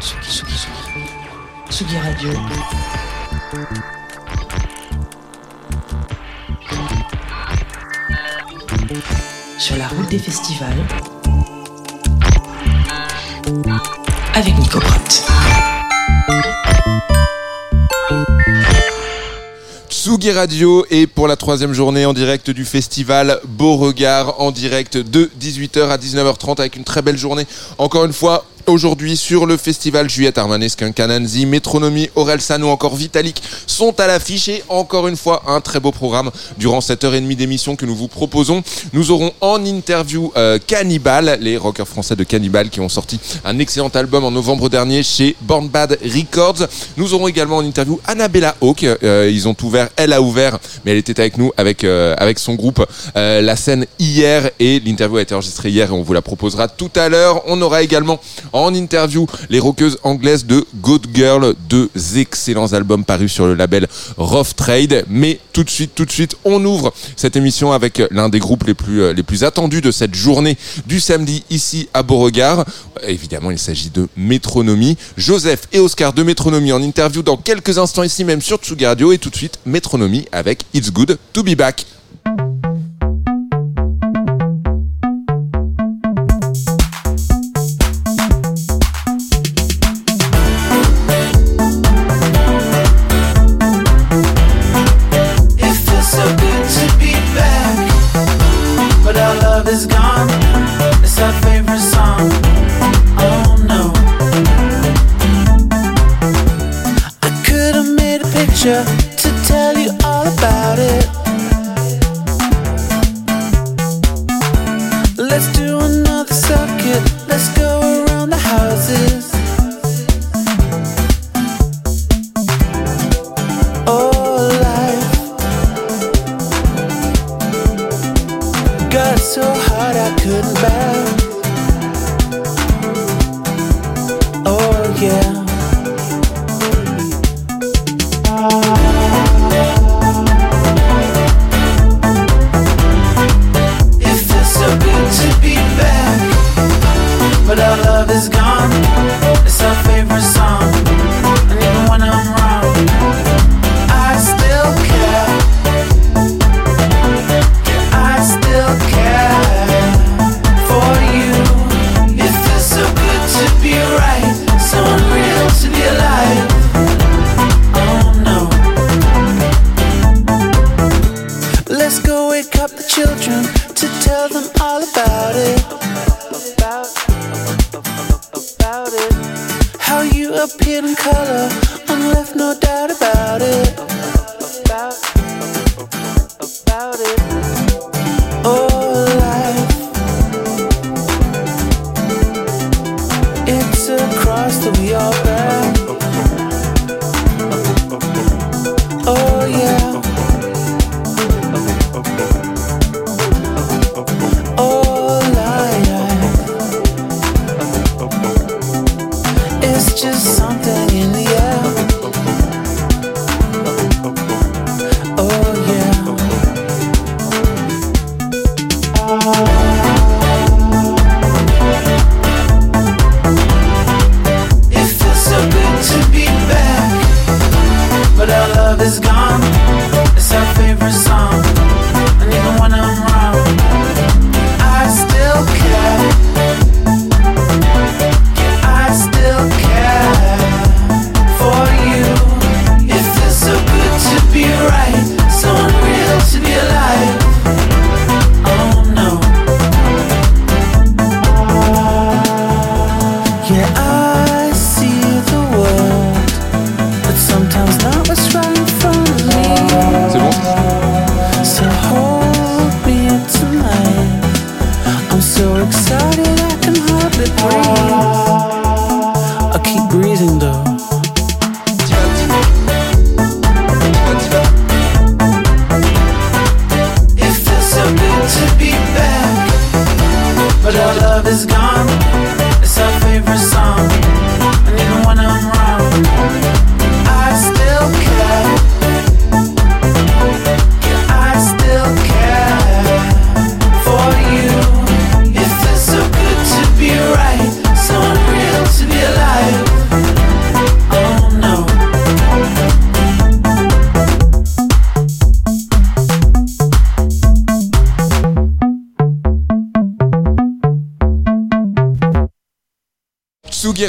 Tsugi, Tsugi, Tsugi. Radio. Sur la route des festivals. Avec Nico Pratt. Tsugi Radio et pour la troisième journée en direct du festival Beauregard en direct de 18h à 19h30 avec une très belle journée encore une fois aujourd'hui sur le festival Juliette Armanesque, Kananzi, Métronomie, Orelsan ou encore Vitalik sont à l'affiche et encore une fois un très beau programme durant cette heure et demie d'émission que nous vous proposons. Nous aurons en interview euh, Cannibal, les rockers français de Cannibal qui ont sorti un excellent album en novembre dernier chez Born Bad Records. Nous aurons également en interview Annabella Hawk. Euh, ils ont ouvert, elle a ouvert, mais elle était avec nous avec euh, avec son groupe euh, la scène hier et l'interview a été enregistrée hier et on vous la proposera tout à l'heure. On aura également en interview les rockeuses anglaises de Good Girl, deux excellents albums parus sur le label Rough Trade. Mais tout de suite, tout de suite, on ouvre cette émission avec l'un des groupes les plus, euh, attendus de cette journée du samedi ici à Beauregard. Évidemment, il s'agit de Métronomie. Joseph et Oscar de Métronomie en interview dans quelques instants ici même sur Tsugi Radio et tout de suite Métronomie avec It's Good to Be Back.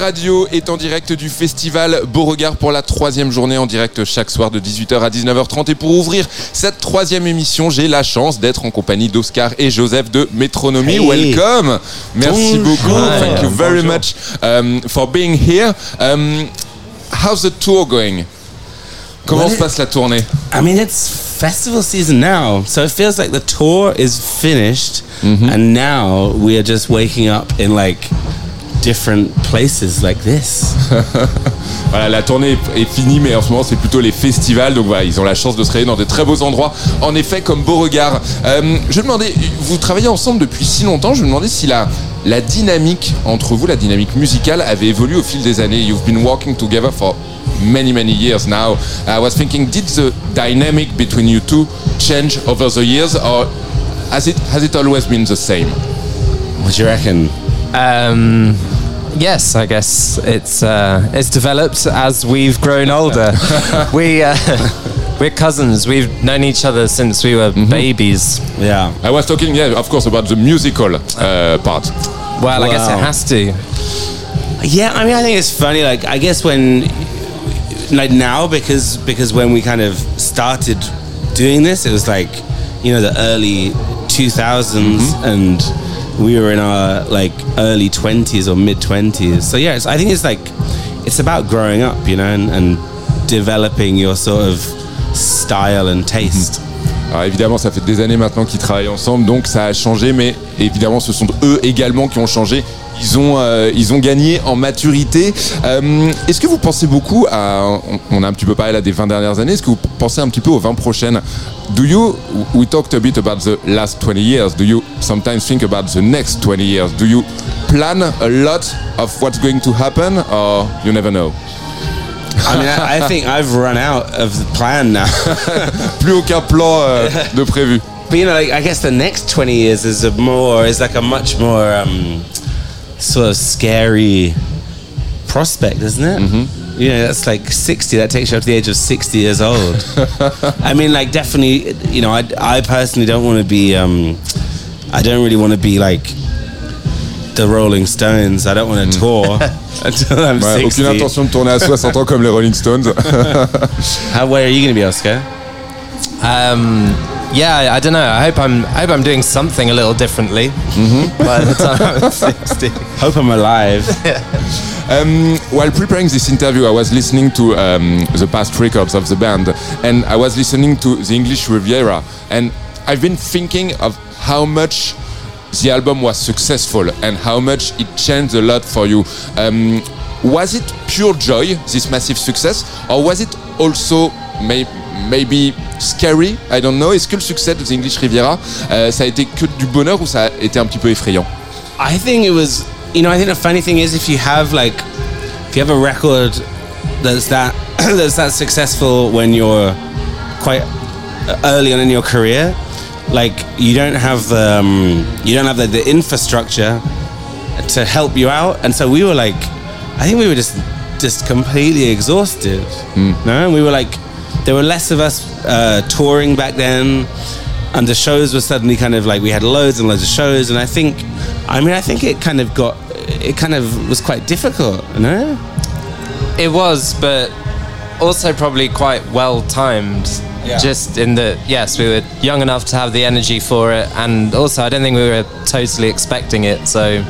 Radio est en direct du festival Beauregard pour la troisième journée en direct chaque soir de 18h à 19h30. Et pour ouvrir cette troisième émission, j'ai la chance d'être en compagnie d'Oscar et Joseph de Métronomie. Hey. Welcome. Merci Bonjour. beaucoup. Thank you very Bonjour. much um, for being here. Um, how's the tour going? Comment Well, se passe la tournée? I mean, it's festival season now, so it feels like the tour is finished, and now we are just waking up in like different places like this. Voilà, la tournée est est finie, mais en ce moment, c'est plutôt les festivals. Donc voilà, ils ont la chance de se réunir dans des très beaux endroits. En effet, comme Beauregard. Euh, je me demandais, vous travaillez ensemble depuis si longtemps, je me demandais si la, la dynamique entre vous, la dynamique musicale, avait évolué au fil des années. You've been working together for many, many years now. I was thinking, did the dynamic between you two change over the years, or has it, has it always been the same? What do you reckon? Um, yes, I guess it's uh, it's developed as we've grown older. we uh, we're cousins. We've known each other since we were babies. Yeah. I was talking, yeah, of course, about the musical uh, part. Well, I guess it has to. Yeah, I mean, I think it's funny. Like, I guess when, like now, because because when we kind of started doing this, it was like, you know, the early 2000s, and we were in our like early 20s or mid 20s. So yeah, I think it's like, it's about growing up, you know, and, and developing your sort of style and taste. Alors évidemment, ça fait des années maintenant qu'ils travaillent ensemble, donc ça a changé, mais évidemment, ce sont eux également qui ont changé. Ils ont, euh, ils ont gagné en maturité. Euh, est-ce que vous pensez beaucoup à. On, a un petit peu parlé là des 20 dernières années, est-ce que vous pensez un petit peu aux 20 prochaines? Do you. We talked a bit about the last 20 years. Do you sometimes think about the next 20 years? Do you plan a lot of what's going to happen, or you never know? I mean, I, I think I've run out of the plan now. Plus aucun plan euh, de prévu. But you know, like, I guess the next twenty years is a more is like a much more um, sort of scary prospect, isn't it? Mm-hmm. You know, that's like sixty. That takes you up to the age of sixty years old. I mean, like definitely. You know, I, I personally don't want to be. Um, I don't really want to be like the Rolling Stones. I don't want to tour until I'm Ouais, aucune intention de tourner à 60 ans comme les Rolling Stones. How, where are you going to be, Oscar? Um, yeah, I, I don't know. I hope I'm I hope I'm doing something a little differently by the time I'm 60. Hope I'm alive. Um, while preparing this interview, I was listening to um, the past records of the band, and I was listening to the English Riviera, and I've been thinking of how much the album was successful and how much it changed a lot for you. Um, was it pure joy, this massive success, or was it also may, maybe scary I don't know. Est-ce que le succès de The English Riviera, euh, ça a été que du bonheur ou ça a été un petit peu effrayant I think it was, you know, I think the funny thing is if you have like, if you have a record that's that that's that successful when you're quite early on in your career, like you don't have the um, you don't have the, the infrastructure to help you out, and so we were like, I think we were just just completely exhausted. No, and we were like, there were less of us uh, touring back then. And the shows were suddenly kind of like we had loads and loads of shows. And i think i mean i think it kind of got it kind of was quite difficult you know It was, but also probably quite well timed. Yeah. Just in that, yes, we were young enough to have the energy for it, and also I don't think we were totally expecting it. So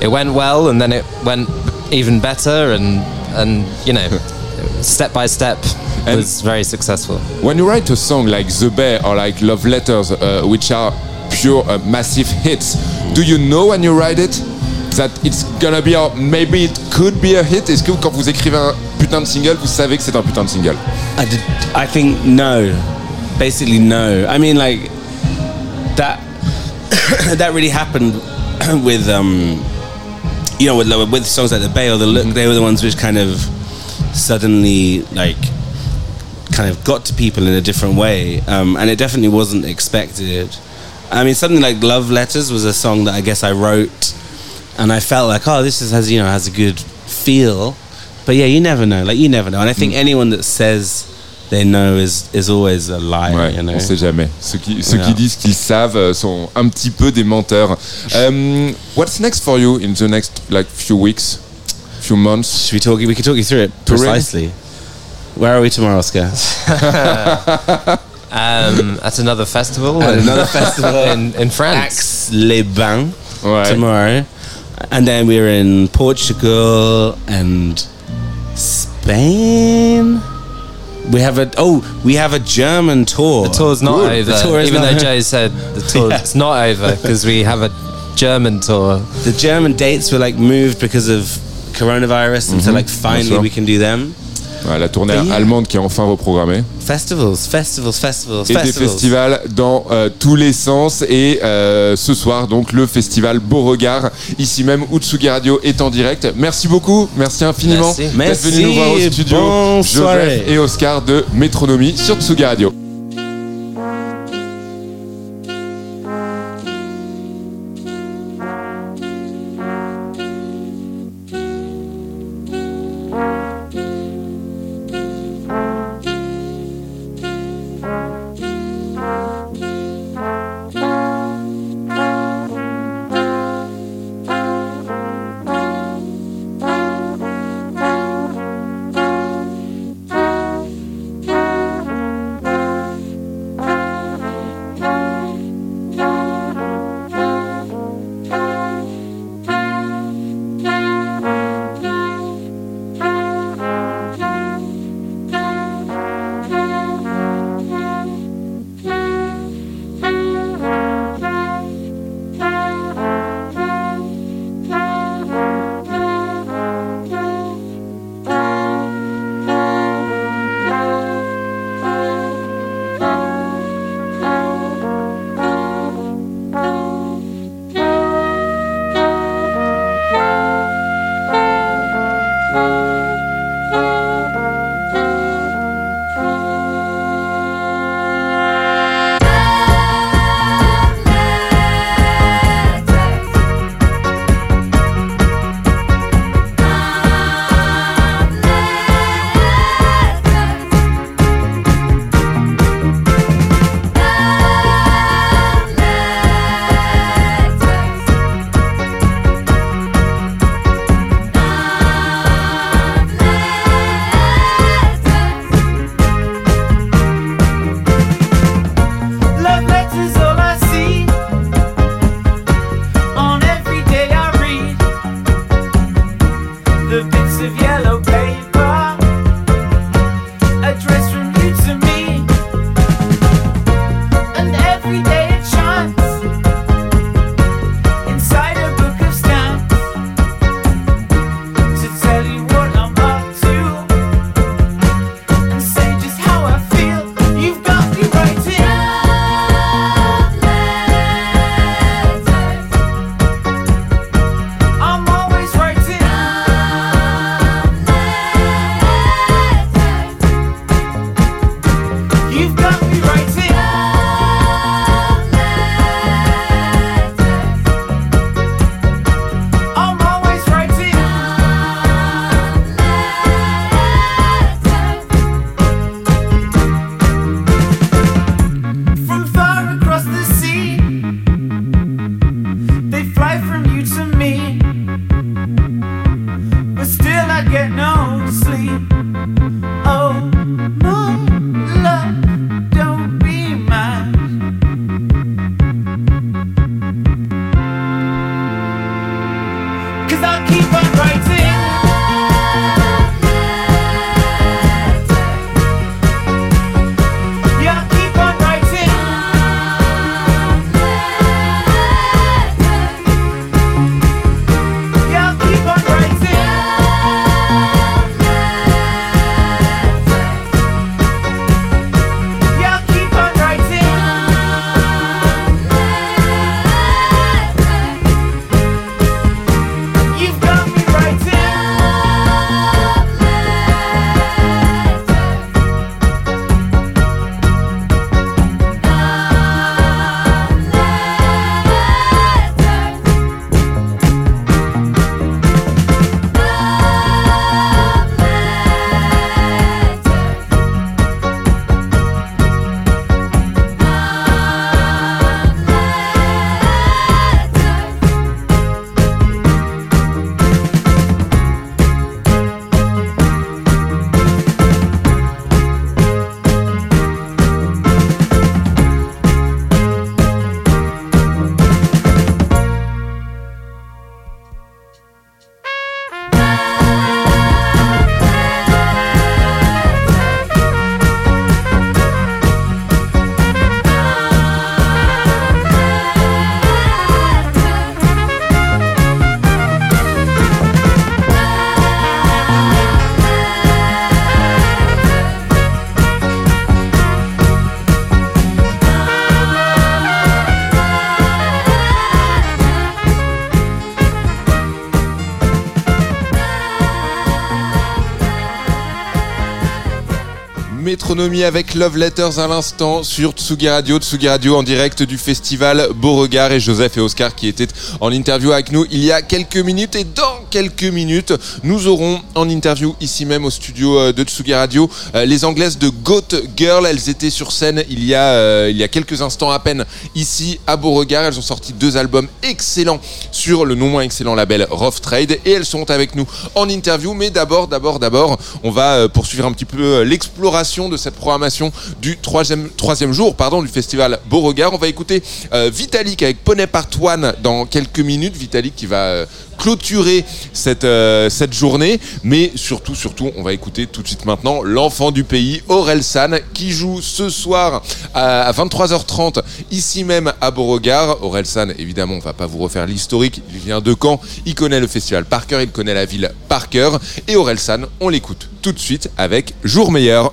it went well, and then it went even better, and and you know, step by step, And- was very successful. When you write a song like The Bay or like Love Letters, uh, which are pure uh, massive hits, do you know when you write it that it's gonna be, a, maybe it could be a hit. Est-ce que quand vous écrivez un putain de single, vous savez que c'est un putain de single? I, did, I think no. Basically no. I mean like that that really happened with um you know with with songs like the bay or the look. They were the ones which kind of suddenly like kind of got to people in a different way. Um, and it definitely wasn't expected. I mean something like love letters was a song that i guess i wrote and i felt like oh this is, has you know has a good feel but yeah you never know like you never know and i think anyone that says they know is is always a liar Ouais, you know on sait jamais. Ceux qui, ceux Yeah. qui disent qu'ils savent euh, sont un petit peu des menteurs. Um, what's next for you in the next like few weeks few months. Should we talk? We could talk you through it precisely. Where are we tomorrow, Oscar? Um, at another festival. At another festival in, in France. Aix-les-Bains Ouais. tomorrow, and then we're in Portugal and Spain. We have a oh, we have a German tour. The tour's not Good. over. The tour is even not though over. Joe said the tour Yeah. it's not over because we have a German tour. The German dates were like moved because of coronavirus, and so mm-hmm. like finally we can do them. La tournée Yeah. allemande qui est enfin reprogrammée. Festivals, festivals, festivals, Et des festivals. festivals dans euh, tous les sens. Et euh, ce soir, donc, le festival Beauregard, ici même, Utsugi Radio est en direct. Merci beaucoup, merci infiniment Merci. d'être venu nous voir au studio. bonne Joseph et Oscar de Métronomie sur Tsugi Radio. Avec Love Letters à l'instant sur Tsugi Radio, Tsugi Radio en direct du festival Beauregard et Joseph et Oscar qui étaient en interview avec nous il y a quelques minutes. Et dans quelques minutes nous aurons en interview ici même au studio euh, de Tsugi Radio euh, les anglaises de Goat Girl, elles étaient sur scène il y a euh, il y a quelques instants à peine ici à Beauregard, elles ont sorti deux albums excellents sur le non moins excellent label Rough Trade et elles sont avec nous en interview mais d'abord d'abord d'abord on va poursuivre un petit peu l'exploration de cette programmation du troisième, troisième jour pardon, du festival Beauregard. On va écouter Vitalik avec Poney Part One dans quelques minutes. Vitalik qui va clôturer cette, euh, cette journée. Mais surtout, surtout, on va écouter tout de suite maintenant l'enfant du pays, Aurel San, qui joue ce soir à, 23h30 ici même à Beauregard. Aurel San, évidemment, on va pas vous refaire l'historique. Il vient de Caen. Il connaît le festival par cœur. Il connaît la ville par cœur. Et Aurel San, on l'écoute tout de suite avec Jour meilleur.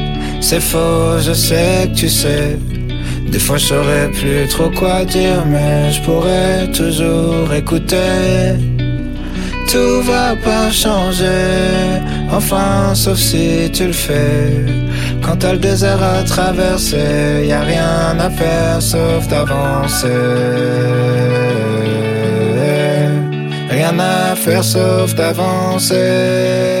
C'est faux, je sais que tu sais. Des fois je saurais plus trop quoi dire, mais je pourrais toujours écouter. Tout va pas changer, enfin sauf si tu le fais. Quand t'as le désert à traverser, y a rien à faire sauf d'avancer. Rien à faire sauf d'avancer.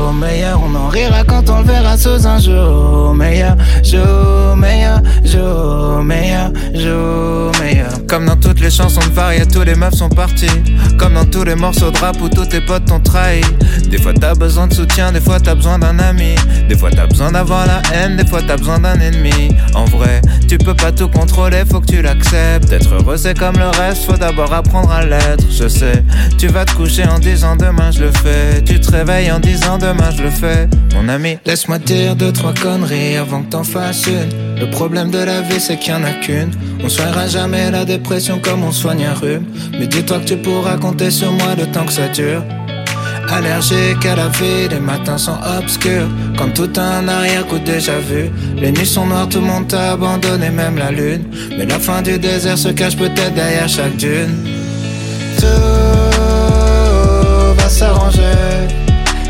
On en rira quand on le verra sous un jour meilleur, jour meilleur, jour meilleur, jour meilleur. Comme dans toutes les chansons de Varia, tous les meufs sont partis. Comme dans tous les morceaux de rap où tous tes potes t'ont trahi. Des fois t'as besoin de soutien, des fois t'as besoin d'un ami. Des fois t'as besoin d'avoir la haine, des fois t'as besoin d'un ennemi. En vrai, tu peux pas tout contrôler, faut que tu l'acceptes. Être heureux c'est comme le reste, faut d'abord apprendre à l'être. Je sais, tu vas te coucher en disant demain je le fais. Tu te réveilles en disant demain je le fais. Mon ami, laisse-moi dire deux, trois conneries avant que t'en fasses une. Le problème de la vie c'est qu'il y en a qu'une. On soignera jamais la dépression comme on soigne un rhume. Mais dis-toi que tu pourras compter sur moi le temps que ça dure. Allergique à la vie, les matins sont obscurs. Comme tout un arrière-coup déjà vu. Les nuits sont noires, tout le monde t'a abandonné, même la lune. Mais la fin du désert se cache peut-être derrière chaque dune. Tout va s'arranger.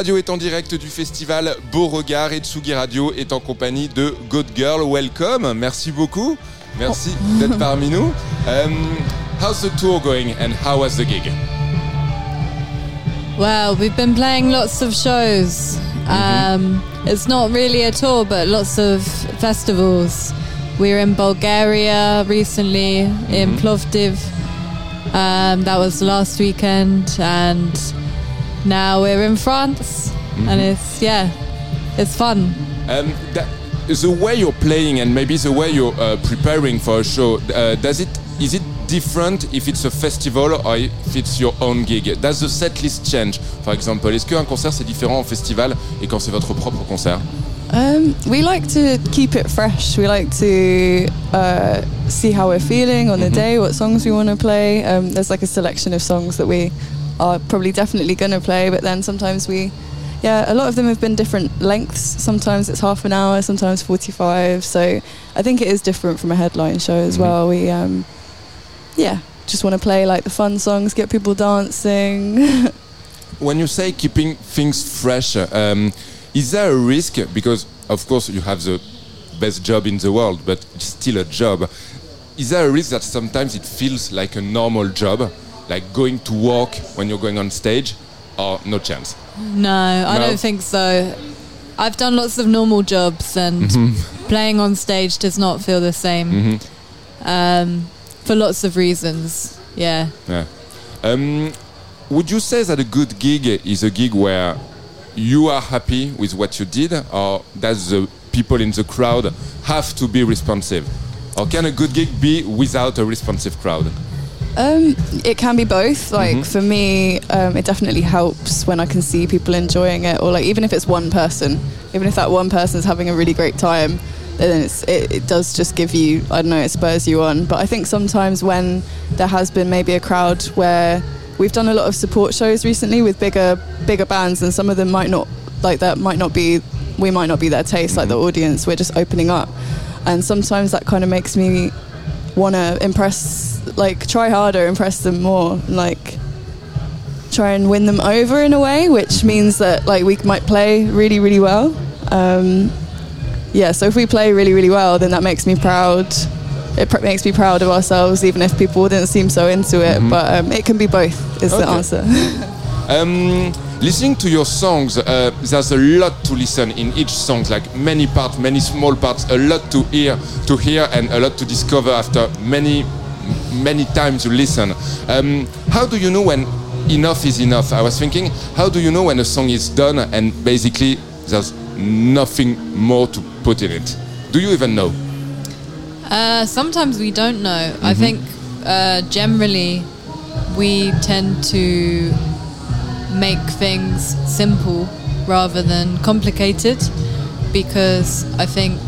Radio est en direct du festival Beauregard et Tsugi Radio est en compagnie de Good Girl. Welcome, merci beaucoup. Merci oh. d'être parmi nous. Euh, how's the tour going and how was the gig? Well, we've been playing lots of shows. Mm-hmm. Um, it's not really a tour, but lots of festivals. Were in Bulgaria recently, in mm-hmm. Plovdiv. Um, that was last weekend, and now we're in France, mm-hmm. and it's yeah, it's fun. And that, the way you're playing and maybe the way you're uh, preparing for a show, uh, does it is it different if it's a festival or if it's your own gig? Does the set list change? For example, est-ce concert c'est différent en festival et quand c'est votre propre concert? Um, we like to keep it fresh. We like to uh, see how we're feeling on the mm-hmm. day, what songs we want to play. Um, there's like a selection of songs that we are probably definitely going to play, but then sometimes we, yeah, a lot of them have been different lengths. Sometimes it's half an hour, sometimes 45. So I think it is different from a headline show as well. We, um, yeah, just want to play like the fun songs, get people dancing. when you say keeping things fresh, um, is there a risk? Because of course you have the best job in the world, but it's still a job. Is there a risk that sometimes it feels like a normal job, like going to work when you're going on stage, or no chance? No, I No? don't think so. I've done lots of normal jobs, and Mm-hmm. playing on stage does not feel the same um, for lots of reasons. Yeah. Yeah. Um, would you say that a good gig is a gig where you are happy with what you did, or does the people in the crowd have to be responsive? Or can a good gig be without a responsive crowd? Um, it can be both. Like for me, um, it definitely helps when I can see people enjoying it, or like even if it's one person, even if that one person is having a really great time, then it's it, it does just give you I don't know it spurs you on. But I think sometimes when there has been maybe a crowd where we've done a lot of support shows recently with bigger bigger bands, and some of them might not like that might not be we might not be their taste like the audience. We're just opening up, and sometimes that kind of makes me want to impress like try harder impress them more and, like try and win them over in a way which means that like we might play really really well. Um, yeah so if we play really really well then that makes me proud. It pr- makes me proud of ourselves even if people didn't seem so into it but um, it can be both is the answer. Um, listening to your songs, uh, there's a lot to listen in each song, like many parts, many small parts, a lot to hear, to hear, and a lot to discover after many, many times you listen. Um, how do you know when enough is enough? I was thinking, how do you know when a song is done and basically there's nothing more to put in it? Do you even know? Uh, sometimes we don't know. I think uh, generally we tend to make things simple rather than complicated because I think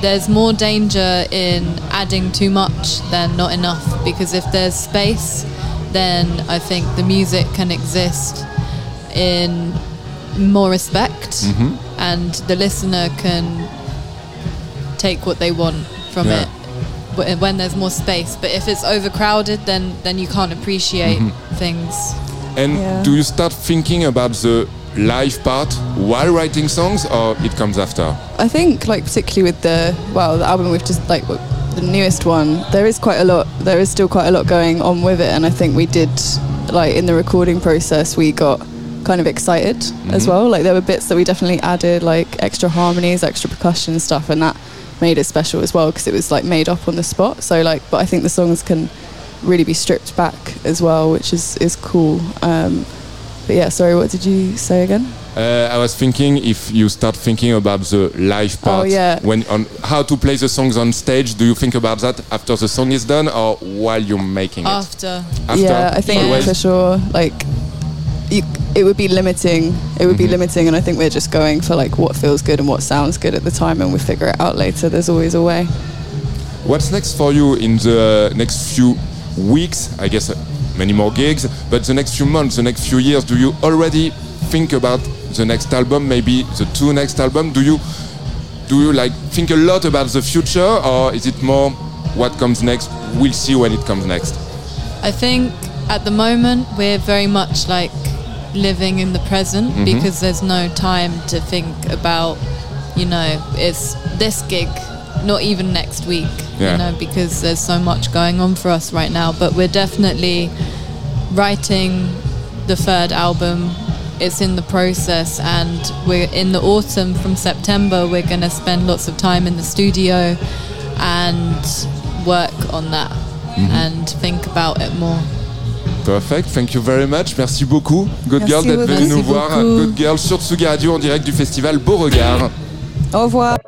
there's more danger in adding too much than not enough because if there's space then I think the music can exist in more respect mm-hmm. and the listener can take what they want from Yeah. it wh- when there's more space. But if it's overcrowded, then then you can't appreciate mm-hmm. things. And Yeah. do you start thinking about the live part while writing songs, or it comes after? I think, like particularly with the well, the album we've just like the newest one, there is quite a lot. There is still quite a lot going on with it, and I think we did like in the recording process, we got kind of excited as mm-hmm. well. Like there were bits that we definitely added, like extra harmonies, extra percussion stuff, and that made it special as well because it was like made up on the spot. So like, but I think the songs can really be stripped back as well, which is is cool. Um, but yeah, sorry, what did you say again? Uh, I was thinking if you start thinking about the live part, Oh, yeah. when on how to play the songs on stage, do you think about that after the song is done or while you're making it? After After, yeah, I think always? for sure. Like, you, it would be limiting. It would be Mm-hmm. limiting, and I think we're just going for like what feels good and what sounds good at the time, and we figure it out later. There's always a way. What's next for you in the next few weeks? I guess uh, many more gigs, but the next few months, the next few years, do you already think about the next album, maybe the two next album? Do you do you like think a lot about the future, or is it more what comes next? We'll see when it comes next. I think at the moment we're very much like living in the present Mm-hmm. because there's no time to think about, you know, it's this gig, not even next week, Yeah. you know, because there's so much going on for us right now. But we're definitely writing the third album. It's in the process, and we're in the autumn from September. We're going to spend lots of time in the studio and work on that Mm-hmm. and think about it more. Perfect, thank you very much. Merci beaucoup, Good Merci Girl, d'être beaucoup. venue nous Merci voir. Good Girl sur Tsugi Radio en direct du festival Beauregard. Au revoir.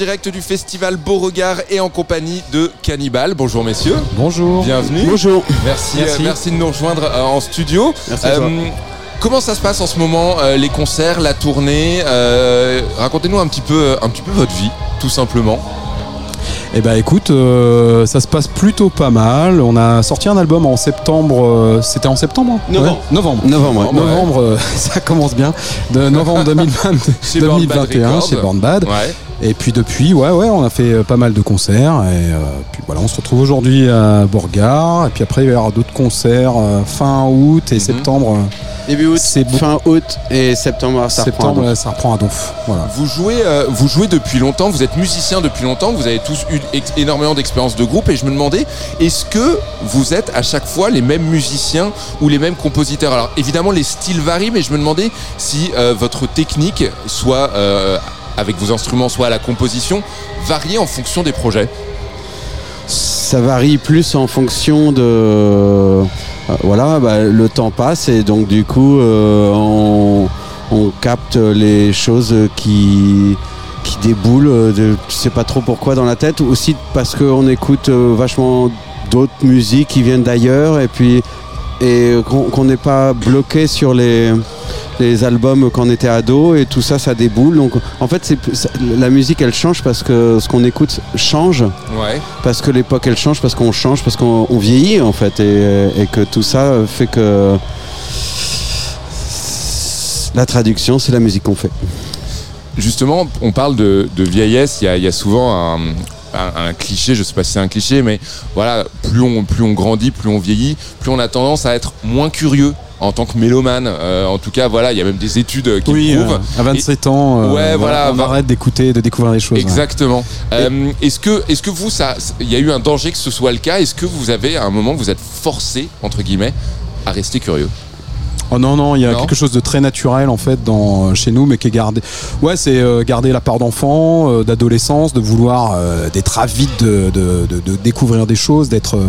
Direct du festival Beauregard et en compagnie de Cannibal. Bonjour messieurs. Bonjour. Bienvenue. Bonjour. Merci, Merci. euh, merci de nous rejoindre euh, en studio. Merci à toi. comment ça se passe en ce moment, euh, les concerts, la tournée euh, Racontez-nous un petit peu, un petit peu votre vie, tout simplement. Eh ben écoute, euh, ça se passe plutôt pas mal. On a sorti un album en septembre. euh, C'était en septembre hein Novembre. Ouais, Novembre. Novembre, ouais. Novembre, euh, ça commence bien. De novembre 2020, Chez Born Bad 2021 Records. chez Born Bad. Ouais. Et puis depuis, ouais, ouais, on a fait euh, pas mal de concerts. Et euh, puis voilà, on se retrouve aujourd'hui à Bourgard. Et puis après, il va y avoir d'autres concerts euh, fin août et septembre. euh, Début août, fin août et septembre, ça septembre, reprend. ouais, ça reprend à Donf. Voilà. Vous jouez, euh, vous jouez depuis longtemps, vous êtes musicien depuis longtemps, vous avez tous eu énormément d'expérience de groupe et je me demandais, est-ce que vous êtes à chaque fois les mêmes musiciens ou les mêmes compositeurs? Alors évidemment les styles varient, mais je me demandais si votre technique, soit avec vos instruments, soit à la composition, variait en fonction des projets. ça varie plus en fonction de. euh, voilà, bah, le temps passe et donc du coup, euh, on, capte les choses qui qui déboulent, de, tu sais pas trop pourquoi dans la tête, aussi parce qu'on écoute euh, vachement d'autres musiques qui viennent d'ailleurs et puis et qu'on n'est pas bloqué sur les les albums quand on était ado et tout ça ça déboule donc en fait la musique elle change parce que ce qu'on écoute change Ouais. parce que l'époque elle change parce qu'on change parce qu'on on vieillit en fait et, et que tout ça fait que la traduction c'est la musique qu'on fait Justement, on parle de, de vieillesse. Il y a, il y a souvent un, un- un cliché, je sais pas si c'est un cliché, mais voilà, plus on, plus on grandit, plus on vieillit, plus on a tendance à être moins curieux en tant que mélomane. Euh, en tout cas, voilà, il y a même des études qui Oui, prouvent. euh, à 27 ans, euh, Ouais, voilà, on va- arrête d'écouter, de découvrir des choses. ouais. Exactement. Est-ce que, est-ce que vous, ça, il y a eu un danger que ce soit le cas? Est-ce que vous avez à un moment, vous êtes forcé entre guillemets à rester curieux? Oh non, non, il y a Non quelque chose de très naturel en fait dans, euh, chez nous, mais qui est gardé. Ouais, c'est euh, garder la part d'enfant, euh, d'adolescence, de vouloir euh, d'être avide de, de- de- de découvrir des choses, d'être euh,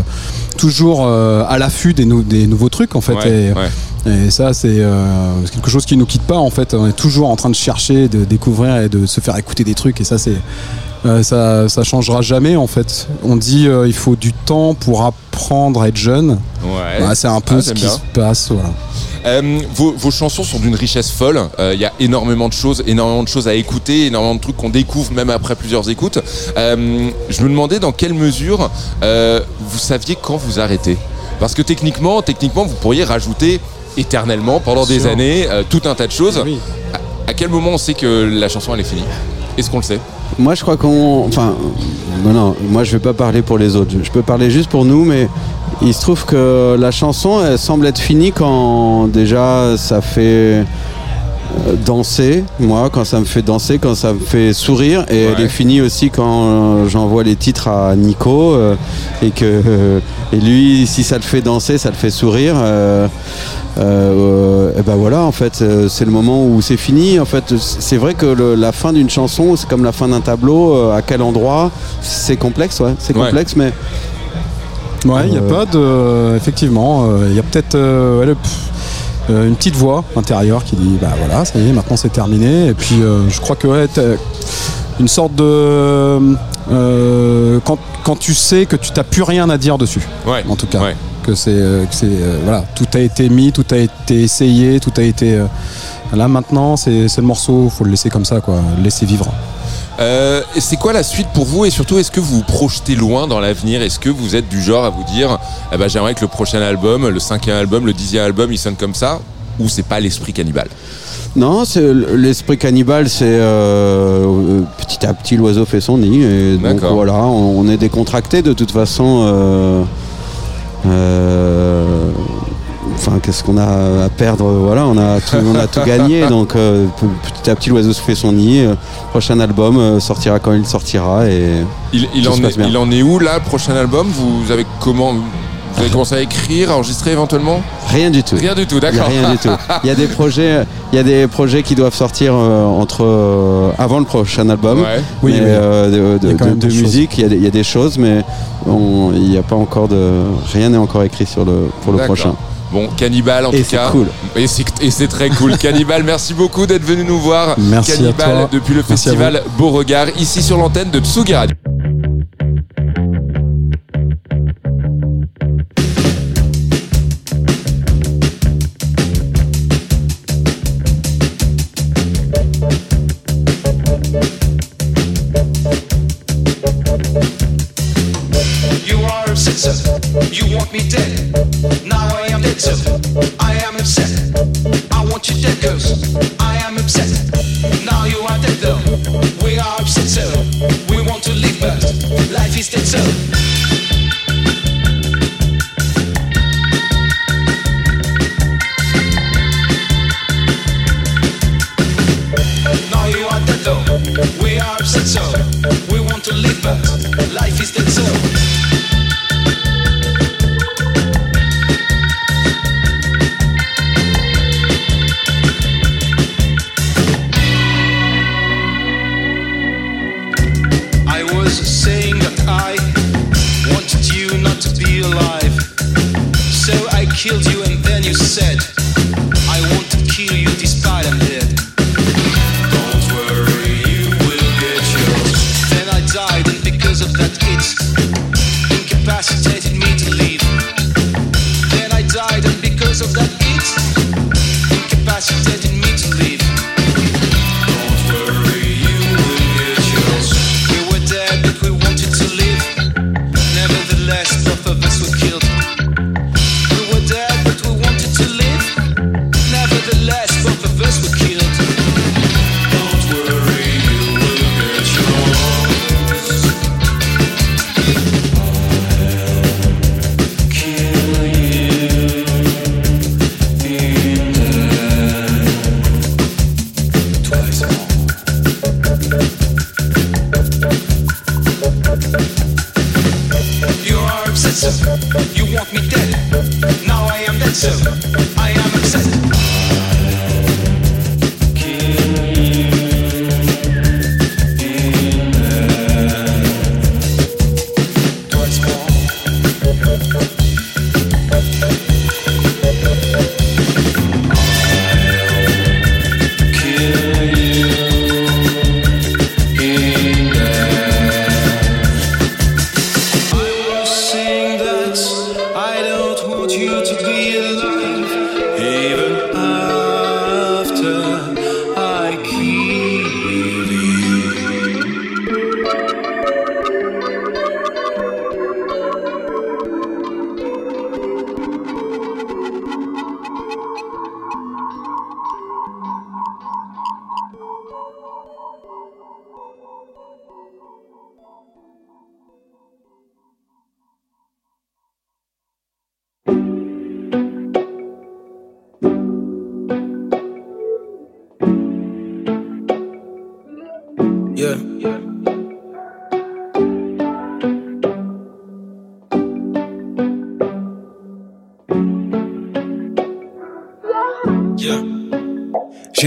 toujours euh, à l'affût des, nou- des nouveaux trucs en fait. Ouais, et, ouais. et ça, c'est euh, c'est quelque chose qui nous quitte pas en fait. On est toujours en train de chercher, de découvrir et de se faire écouter des trucs. Et ça, c'est euh, ça, ça changera jamais en fait. On dit euh, il faut du temps pour apprendre à être jeune. Ouais. Bah, c'est un peu Ah, ce qui bien. se passe. Voilà. Euh, vos, vos chansons sont d'une richesse folle. Euh, Il y a énormément de choses, énormément de choses à écouter, énormément de trucs qu'on découvre même après plusieurs écoutes. Euh, je me demandais dans quelle mesure vous saviez quand vous arrêtez. Parce que techniquement, techniquement, vous pourriez rajouter éternellement pendant des Sûr. années tout un tas de choses. Oui. À, à quel moment on sait que la chanson elle est finie? Est-ce qu'on le sait Moi, je crois qu'on. Enfin, non, non, moi, je vais pas parler pour les autres. Je peux parler juste pour nous, mais il se trouve que la chanson, elle semble être finie quand déjà ça fait euh, danser. Moi, quand ça me fait danser, quand ça me fait sourire, et elle est finie aussi quand euh, j'envoie les titres à Nico euh, et que euh, et lui, si ça le fait danser, ça le fait sourire. euh, euh, et ben voilà, en fait, euh, c'est le moment où c'est fini. En fait, c'est vrai que le- la fin d'une chanson, c'est comme la fin d'un tableau. euh, à quel endroit C'est complexe, ouais. C'est Ouais. complexe, mais Ouais, il n'y a Euh, pas de. Effectivement, euh, il y a peut-être euh, ouais, euh, une petite voix intérieure qui dit bah voilà, ça y est, maintenant c'est terminé. Et puis euh, je crois que ouais, t'as une sorte de. euh, quand, quand tu sais que tu n'as plus rien à dire dessus, Ouais. en tout cas. Ouais. Que c'est. euh, euh, voilà, tout a été mis, tout a été essayé, tout a été. euh, là maintenant, c'est le morceau, faut le laisser comme ça, quoi. Le laisser vivre. Euh, et c'est quoi la suite pour vous? Et surtout est-ce que vous vous projetez loin dans l'avenir? Est-ce que vous êtes du genre à vous dire eh ben, j'aimerais que le prochain album, le cinquième album, le dixième album, il sonne comme ça? Ou c'est pas l'esprit cannibale? Non, c'est l'esprit cannibale, c'est euh, petit à petit l'oiseau fait son nid. Et donc D'accord. voilà, on, on est décontracté de toute façon. euh, Enfin, qu'est-ce qu'on a à perdre? Voilà, on a tout, on a tout gagné. Donc euh, petit à petit l'oiseau se fait son nid. Euh, prochain album euh, sortira quand il sortira et il, en est, il en est où là, le prochain album Vous avez comment Vous avez commencé à écrire, à enregistrer éventuellement rien du tout. Rien du tout, Il y a d'accord. rien du tout. Il y a des projets, il y a des projets qui doivent sortir euh, entre euh, avant le prochain album. Ouais. Oui, mais, oui. euh, de, musique, il y, a des- il y a des choses, mais il n'y a pas encore de rien n'est encore écrit sur le pour le prochain. Bon, Cannibal en Et tout c'est cas. cool. Et c'est, et c'est très cool. Cannibal, merci beaucoup d'être venu nous voir. Merci à Cannibal toi. depuis le Merci festival Beauregard, ici sur l'antenne de Tsugi Radio.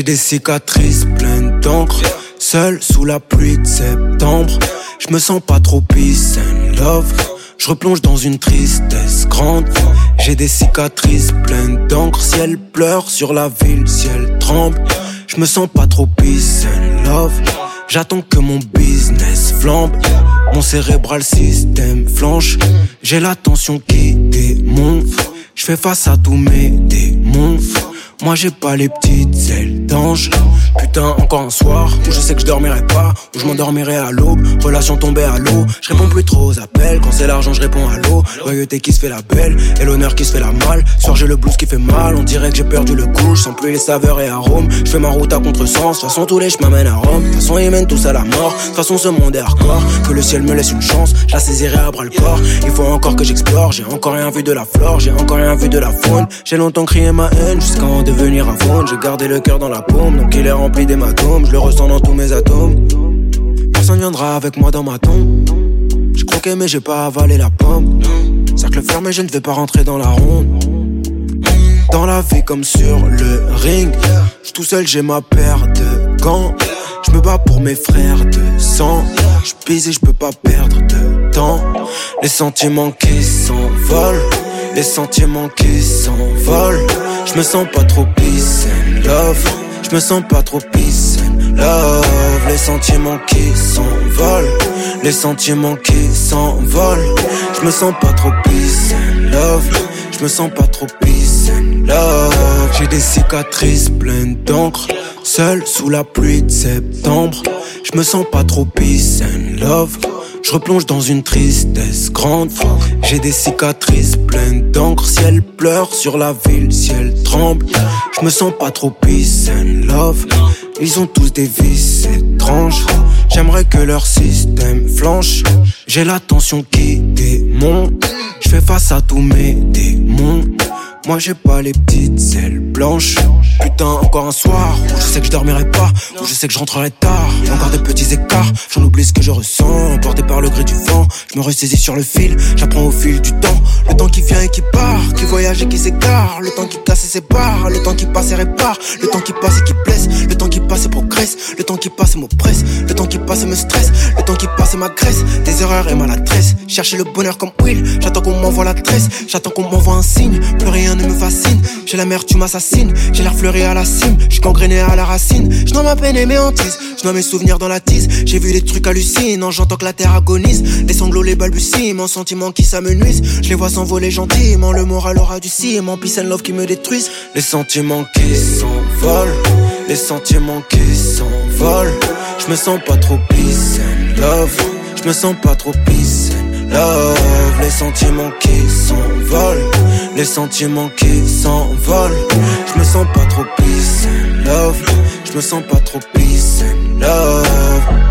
Des cicatrices pleines d'encre, seul sous la pluie de septembre. Je me sens pas trop peace and love. Je replonge dans une tristesse grande. J'ai des cicatrices pleines d'encre, ciel pleure sur la ville, ciel tremble. Je me sens pas trop peace and love. J'attends que mon business flambe. Mon cérébral système flanche. J'ai la tension qui démonte. Je fais face à tous mes démons. Moi j'ai pas les petites ailes d'ange. Putain, encore un soir où je sais que je dormirai pas, où je m'endormirai à l'aube. Relation tombée à l'eau. Je réponds plus trop aux appels. Quand c'est l'argent, je réponds à l'eau. Loyauté qui se fait la belle et l'honneur qui se fait la mal. Soir, j'ai le blues qui fait mal. On dirait que j'ai perdu le goût. Je sens plus les saveurs et arômes. Je fais ma route à contresens. De toute façon, tous les chemins mènent à Rome. De toute façon, ils mènent tous à la mort. De toute façon, ce monde est hardcore. Que le ciel me laisse une chance. Je la saisirai à bras le corps. Il faut encore que j'explore. J'ai encore rien vu de la flore. J'ai encore rien vu de la faune. J'ai longtemps crié ma haine jusqu'à en devenir un faune. J'ai gardé le cœur dans la paume. Donc il est rempli d'hématomes. Je le ressens dans tous mes atomes. Personne viendra avec moi dans ma tombe. J'ai croqué mais j'ai pas avalé la pomme. Cercle fermé, je ne vais pas rentrer dans la ronde. Dans la vie comme sur le ring. J'suis tout seul, j'ai ma paire de gants. Je me bats pour mes frères de sang. Je et je peux pas perdre de temps. Les sentiments qui s'envolent. Les sentiments qui s'envolent. Je me sens pas trop peace and love. Je me sens pas trop peace and love. Les sentiments qui s'envolent. Les sentiments qui s'envolent. Je me sens pas trop peace and love. Je me sens pas trop peace and love. J'ai des cicatrices pleines d'encre. Seul sous la pluie de septembre. Je me sens pas trop peace and love. Je replonge dans une tristesse grande. J'ai des cicatrices pleines d'encre. Ciel pleure sur la ville, ciel tremble. Je me sens pas trop peace and love. Ils ont tous des vices étranges. J'aimerais que leur système flanche. J'ai la tension qui démonte. Je fais face à tous mes démons. Moi j'ai pas les petites ailes blanches. Putain, encore un soir où je sais que je dormirai pas, où je sais que je rentrerai tard. Encore des petits écarts, j'en oublie ce que je ressens. Emporté par le gré du vent, je me ressaisis sur le fil, j'apprends au fil du temps. Le temps qui vient et qui part, qui voyage et qui s'égare. Le temps qui casse et sépare, le temps qui passe et répare. Le temps qui passe et qui blesse, le temps qui passe progresse. Le temps qui passe m'oppresse, le temps qui passe me stresse. Le temps qui passe m'agresse, des erreurs et maladresse. Chercher le bonheur comme Will, j'attends qu'on m'envoie l'adresse. J'attends qu'on m'envoie un signe, plus rien ne me fascine. J'ai la mer, tu m'assassines, j'ai l'air fleuri à la cime. J'suis gangréné à la racine, je ma peine et mes hantises. Je mes souvenirs dans la tise, j'ai vu des trucs hallucinants. J'entends que la terre agonise, les sanglots, les balbutiements, sentiments qui s'amenuisent. Je les vois s'envoler gentiment, le moral aura du ciment. Peace and love qui me détruisent. Les sentiments qui s'envolent, les sentiments qui s'envolent. Je me sens pas trop peace love, je me sens pas trop peace love. Les sentiments qui s'envolent, les sentiments qui s'envolent. Je me sens pas trop peace love, je me sens pas trop peace love.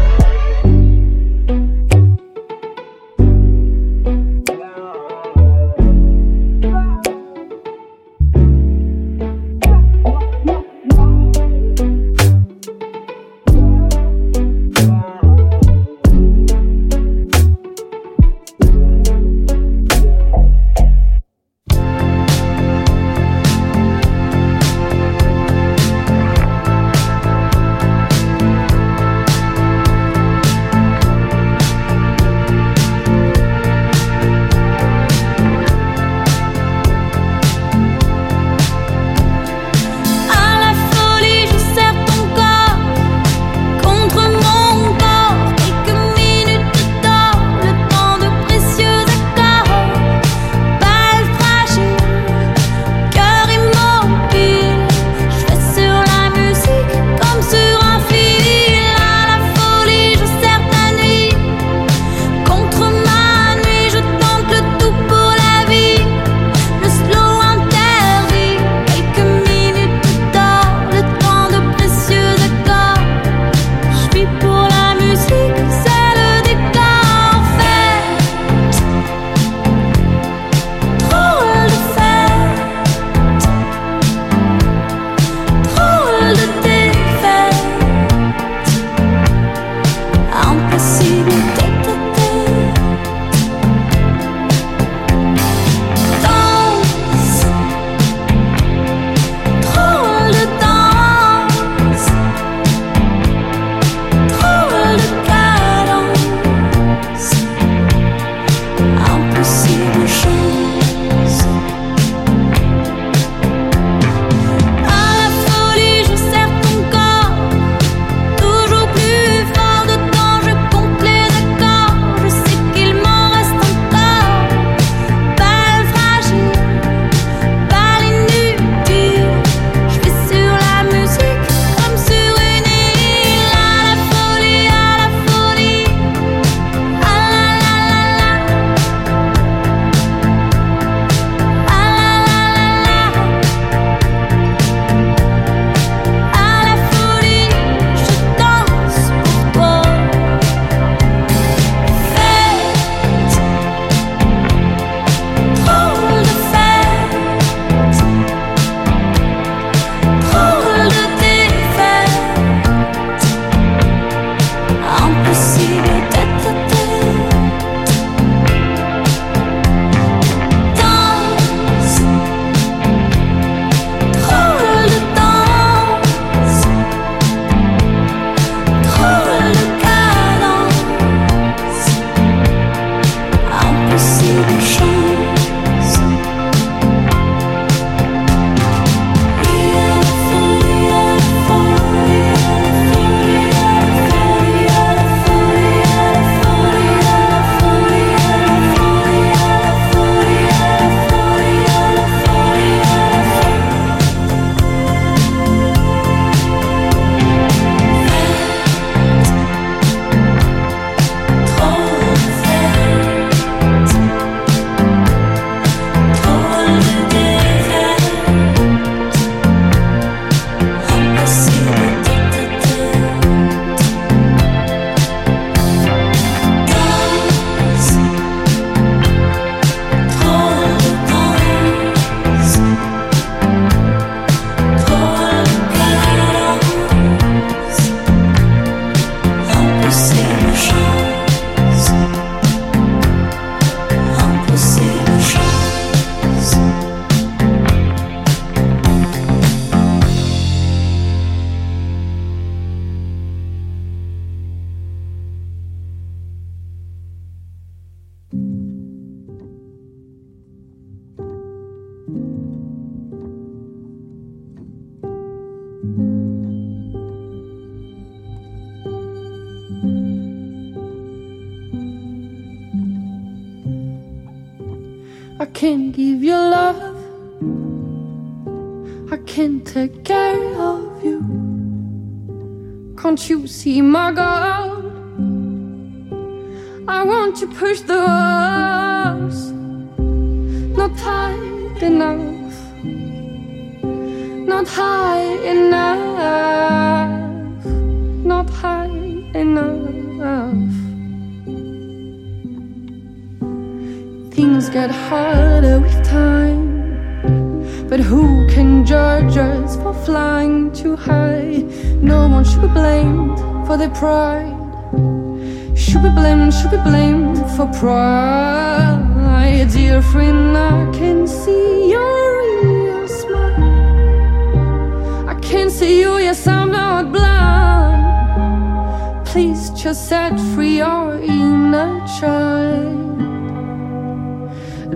Just set free your inner child.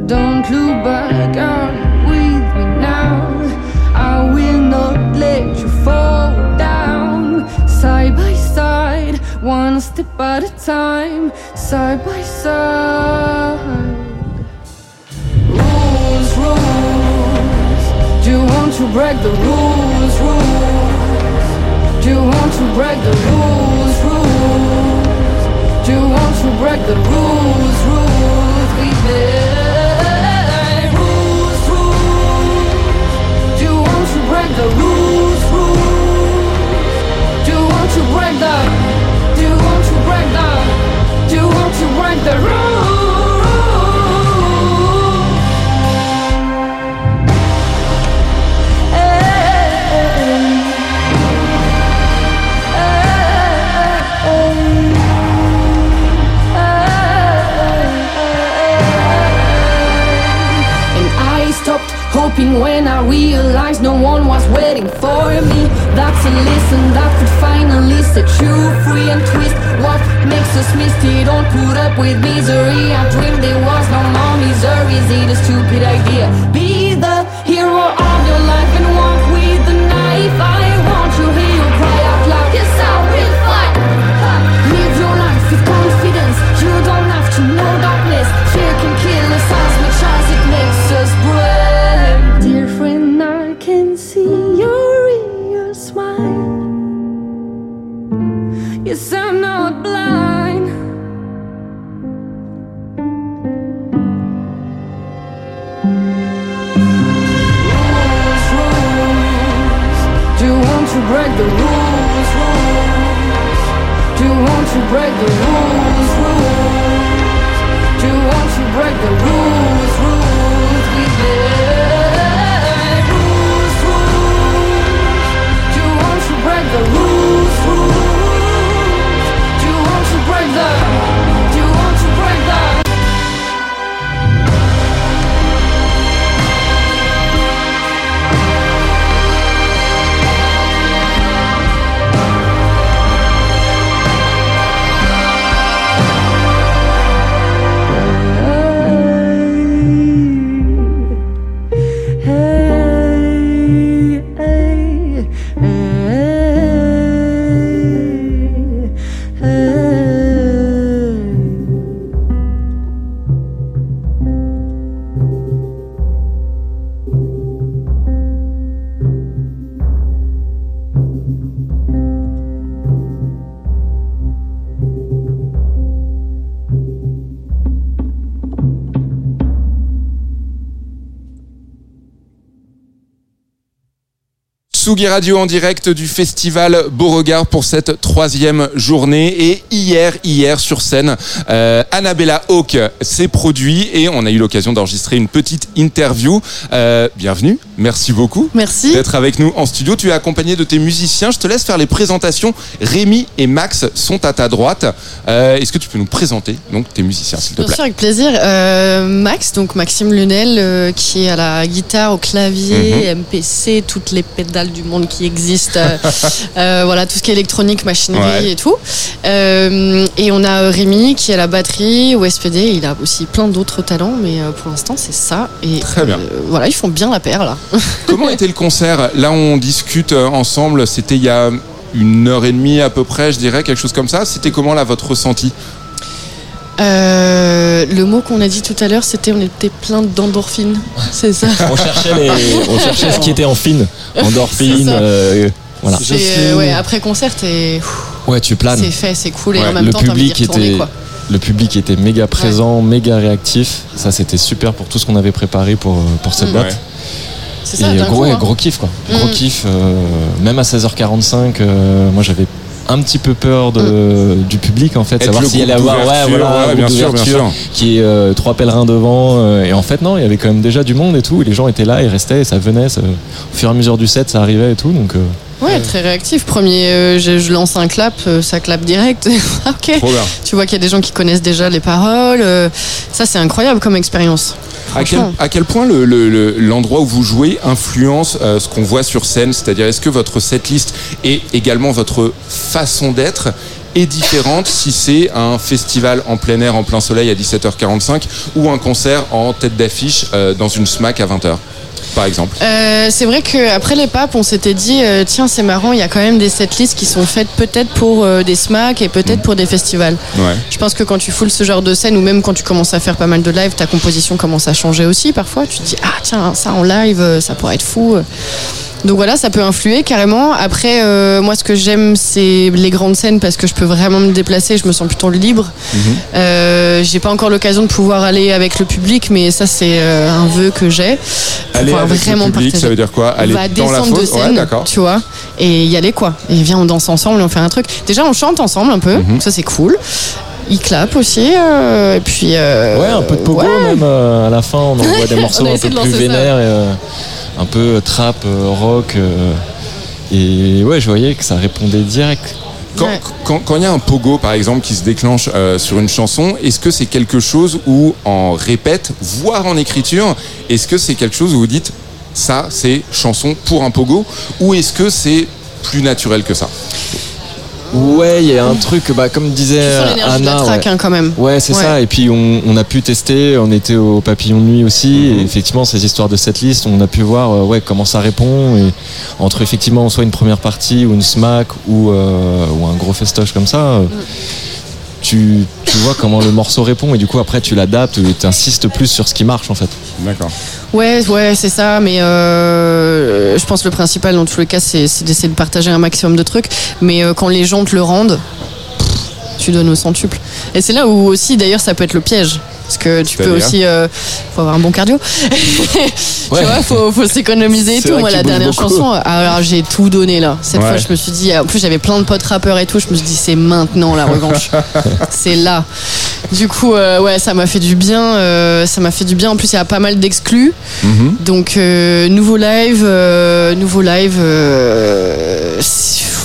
Don't look back on with me now. I will not let you fall down. Side by side, one step at a time. Side by side. Rules, rules. Do you want to break the rules, rules? Do you want to break the rules, rules? Do you want to break the rules, rules? We made rules, rules. Do you want to break the rules, rules? Do you want to break the? Do you want to break the? Do you want to break the rules? When I realized no one was waiting for me. That's a lesson that could finally set you free and twist what makes us misty. Don't put up with misery. I dreamed there was no more misery. Is it a stupid idea? Be the Tsugi Radio en direct du festival Beauregard pour cette troisième journée. Et hier, hier sur scène, euh, Annabella Hawk s'est produit et on a eu l'occasion d'enregistrer une petite interview. Euh, bienvenue, merci beaucoup. Merci. D'être avec nous en studio. Tu es accompagné de tes musiciens. Je te laisse faire les présentations. Rémi et Max sont à ta droite. Euh, Est-ce que tu peux nous présenter donc tes musiciens, s'il te Bien plaît? sûr, avec plaisir. Euh, Max, donc Maxime Lunel, euh, qui est à la guitare, au clavier, Mhm. MPC, toutes les pédales du monde qui existent. euh, euh, voilà, tout ce qui est électronique, machinerie Ouais. et tout. Euh, et on a Rémi, qui est à la batterie, au SPD. Il a aussi plein d'autres talents, mais pour l'instant, c'est ça. Et Très bien. euh, voilà, ils font bien la paire, là. Comment était le concert? Là, on discute ensemble. C'était il y a une heure et demie à peu près, je dirais, quelque chose comme ça. C'était comment là votre ressenti? Euh, le mot qu'on a dit tout à l'heure, c'était on était plein d'endorphines. C'est ça. On cherchait, les, on cherchait ce qui était en fine. Endorphine. euh, voilà. Euh, ouais, après concert, t'es- Ouais, tu planes. c'est fait, c'est cool et Ouais, en même le temps, public retourner, était quoi. le public était méga présent, méga réactif. Ça c'était super pour tout ce qu'on avait préparé pour pour cette Mm. date. Et gros, coup, hein. gros kiff quoi. Mm. Gros kiff. euh, même à 16h45, euh, moi j'avais un petit peu peur de, du public en fait, Être savoir le s'il y allait avoir ouais, voilà, bien sûr, bien sûr. qui est euh, trois pèlerins devant euh, et en fait non, il y avait quand même déjà du monde et tout, et les gens étaient là, ils restaient, et ça venait, ça- au fur et à mesure du set, ça arrivait et tout, donc euh, Ouais, très réactif. Premier, euh, je, je lance un clap, euh, ça clap direct. ok. Trop bien. Tu vois qu'il y a des gens qui connaissent déjà les paroles. euh, ça, c'est incroyable comme expérience. À quel, Franchement. à quel point le- le- le- l'endroit où vous jouez influence euh, ce qu'on voit sur scène? C'est-à-dire, est-ce que votre setlist et également votre façon d'être est différente si c'est un festival en plein air, en plein soleil à 17h45 ou un concert en tête d'affiche euh, dans une SMAC à 20h, par exemple Euh, c'est vrai qu'après les papes, on s'était dit, euh, tiens, c'est marrant, il y a quand même des setlists qui sont faites peut-être pour euh, des SMAC et peut-être pour des festivals. Ouais. Je pense que quand tu foules ce genre de scène ou même quand tu commences à faire pas mal de live, ta composition commence à changer aussi parfois. Tu te dis, ah tiens, ça en live, ça pourrait être fou. Donc voilà, ça peut influer carrément. Après, euh, moi, ce que j'aime, c'est les grandes scènes parce que je peux vraiment me déplacer, je me sens plutôt libre. Euh, j'ai pas encore l'occasion de pouvoir aller avec le public, mais ça, c'est euh, un vœu que j'ai. Aller avec le public, partager. ça veut dire quoi? Aller On va dans la descendre de fosse Ouais, scène, d'accord. tu vois, et y aller quoi. Et viens, on danse ensemble, et on fait un truc. Déjà, on chante ensemble un peu, Mhm. ça c'est cool. Il clappe aussi, euh, et puis. euh, Ouais, un peu de pogo ouais. même euh, à la fin, on envoie des morceaux un peu de plus vénères, et, euh, un peu trap, euh, rock. euh, et ouais, je voyais que ça répondait direct. Quand quand- quand il y a un pogo, par exemple, qui se déclenche euh, sur une chanson, est-ce que c'est quelque chose où, en répète, voire en écriture, est-ce que c'est quelque chose où vous dites ça, c'est chanson pour un pogo, ou est-ce que c'est plus naturel que ça? Ouais, il y a un truc, bah, comme disait Tu sens l'énergie de la Anna. ouais. hein, quand même. Ouais, c'est Ouais. ça. Et puis on, on a pu tester, on était au Papillon de Nuit aussi. Mhm. Et effectivement, ces histoires de setlist, on a pu voir euh, ouais, comment ça répond. Et entre effectivement soit une première partie ou une smack ou, euh, ou un gros festoche comme ça, euh, tu, tu vois comment le morceau répond. Et du coup, après, tu l'adaptes et tu insistes plus sur ce qui marche en fait. D'accord. Ouais, ouais, c'est ça, mais euh, je pense que le principal dans tous les cas, c'est d'essayer de partager un maximum de trucs. Mais euh, quand les gens te le rendent, pff, tu donnes au centuple. Et c'est là où aussi, d'ailleurs, ça peut être le piège. Parce que tu peux aussi. euh, faut avoir un bon cardio. Ouais. Tu vois, faut, faut s'économiser et tout. Moi, la dernière beaucoup. chanson, alors j'ai tout donné là. Cette Ouais. fois, je me suis dit. En plus, j'avais plein de potes rappeurs et tout. Je me suis dit, c'est maintenant la revanche. c'est là. Du coup, euh, ouais, ça m'a fait du bien. euh, ça m'a fait du bien. En plus, il y a pas mal d'exclus. Donc, euh, nouveau live, nouveau live.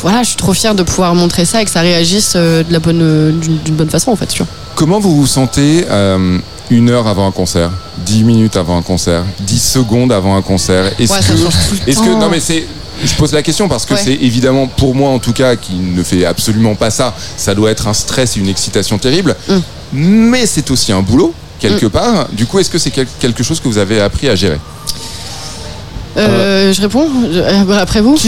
voilà, je suis trop fière de pouvoir montrer ça et que ça réagisse de la bonne, d'une d'une bonne façon en fait. Tu vois. Comment vous vous sentez euh, une heure avant un concert, 10 minutes avant un concert, 10 secondes avant un concert? Est-ce Ouais, que, est-ce que non mais c'est je pose la question parce que Ouais. c'est évidemment pour moi en tout cas qui ne fait absolument pas ça, ça doit être un stress et une excitation terrible. Mm. Mais c'est aussi un boulot quelque part. Du coup, est-ce que c'est quel- quelque chose que vous avez appris à gérer? Euh, je réponds euh, après vous.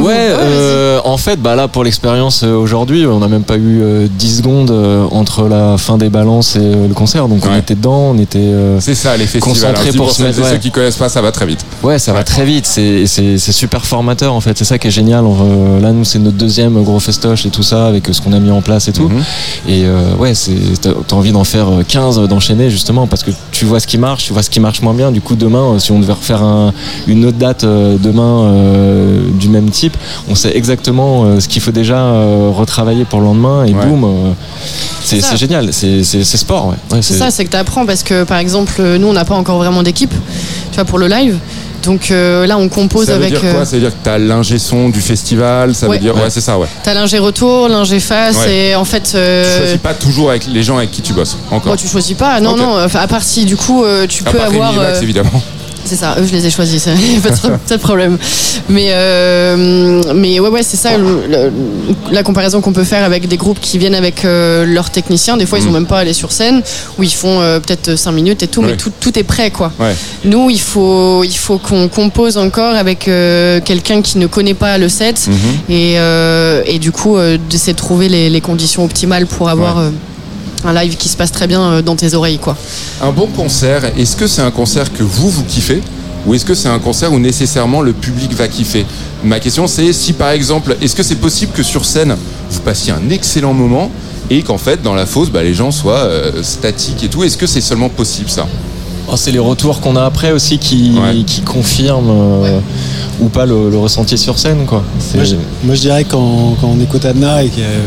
Ouais, euh, en fait, bah là pour l'expérience euh, aujourd'hui, on n'a même pas eu euh, 10 secondes euh, entre la fin des balances et euh, le concert, donc on était dedans, on était euh, C'est ça les festivals. concentré. Dis pour pour se mettre. et ouais. ceux qui connaissent pas, ça va très vite. Ouais, ça va très vite, c'est super formateur en fait, c'est ça qui est génial. On, euh, là, nous, c'est notre deuxième gros festoche et tout ça, avec euh, ce qu'on a mis en place et tout. Mhm. Et euh, ouais, t'as envie d'en faire euh, 15, euh, d'enchaîner justement, parce que tu vois ce qui marche, tu vois ce qui marche moins bien. Du coup, demain, euh, si on devait refaire un- une autre date euh, demain euh, du même type, on sait exactement euh, ce qu'il faut déjà euh, retravailler pour le lendemain et Ouais. boum. euh, c'est génial, c'est sport, ouais. Ouais, C'est ça, c'est que tu apprends parce que par exemple, nous on n'a pas encore vraiment d'équipe, tu vois, pour le live. Donc euh, là on compose Ça veut avec. dire quoi? Ça veut dire que t'as l'ingé son du festival, ça Ouais. veut dire ouais, Ouais. c'est ça ouais. T'as l'ingé retour, l'ingé face, Ouais. et en fait. Tu euh, choisis pas toujours avec les gens avec qui tu bosses encore. Moi, tu choisis pas. Non, non. Enfin, à part si, du coup, euh, tu À peux part Rémi avoir. et Max, euh, évidemment. C'est ça. Eux, je les ai choisis. Pas de, pas de problème. Mais, euh, mais ouais, ouais, c'est ça. le- le- la comparaison qu'on peut faire avec des groupes qui viennent avec euh, leurs techniciens. Des fois, ils Mm. ont même pas allé sur scène, où ils font euh, peut-être 5 minutes et tout, Ouais. mais tout, tout est prêt, quoi. Ouais. Nous, il faut, il faut qu'on compose encore avec quelqu'un qui ne connaît pas le set Mhm. et, et du coup, d'essayer de trouver les, les conditions optimales pour avoir Ouais. Un live qui se passe très bien euh, dans tes oreilles, quoi. Un bon concert, est-ce que c'est un concert que vous, vous kiffez ou est-ce que c'est un concert où nécessairement le public va kiffer? Ma question c'est si par exemple, est-ce que c'est possible que sur scène, vous passiez un excellent moment et qu'en fait dans la fosse, bah, les gens soient euh, statiques et tout? Est-ce que c'est seulement possible ça? Oh, c'est les retours qu'on a après aussi qui, qui confirment euh, ou pas le, le ressenti sur scène. Quoi. Moi je, moi, je dirais quand, quand on écoute Adna et que euh,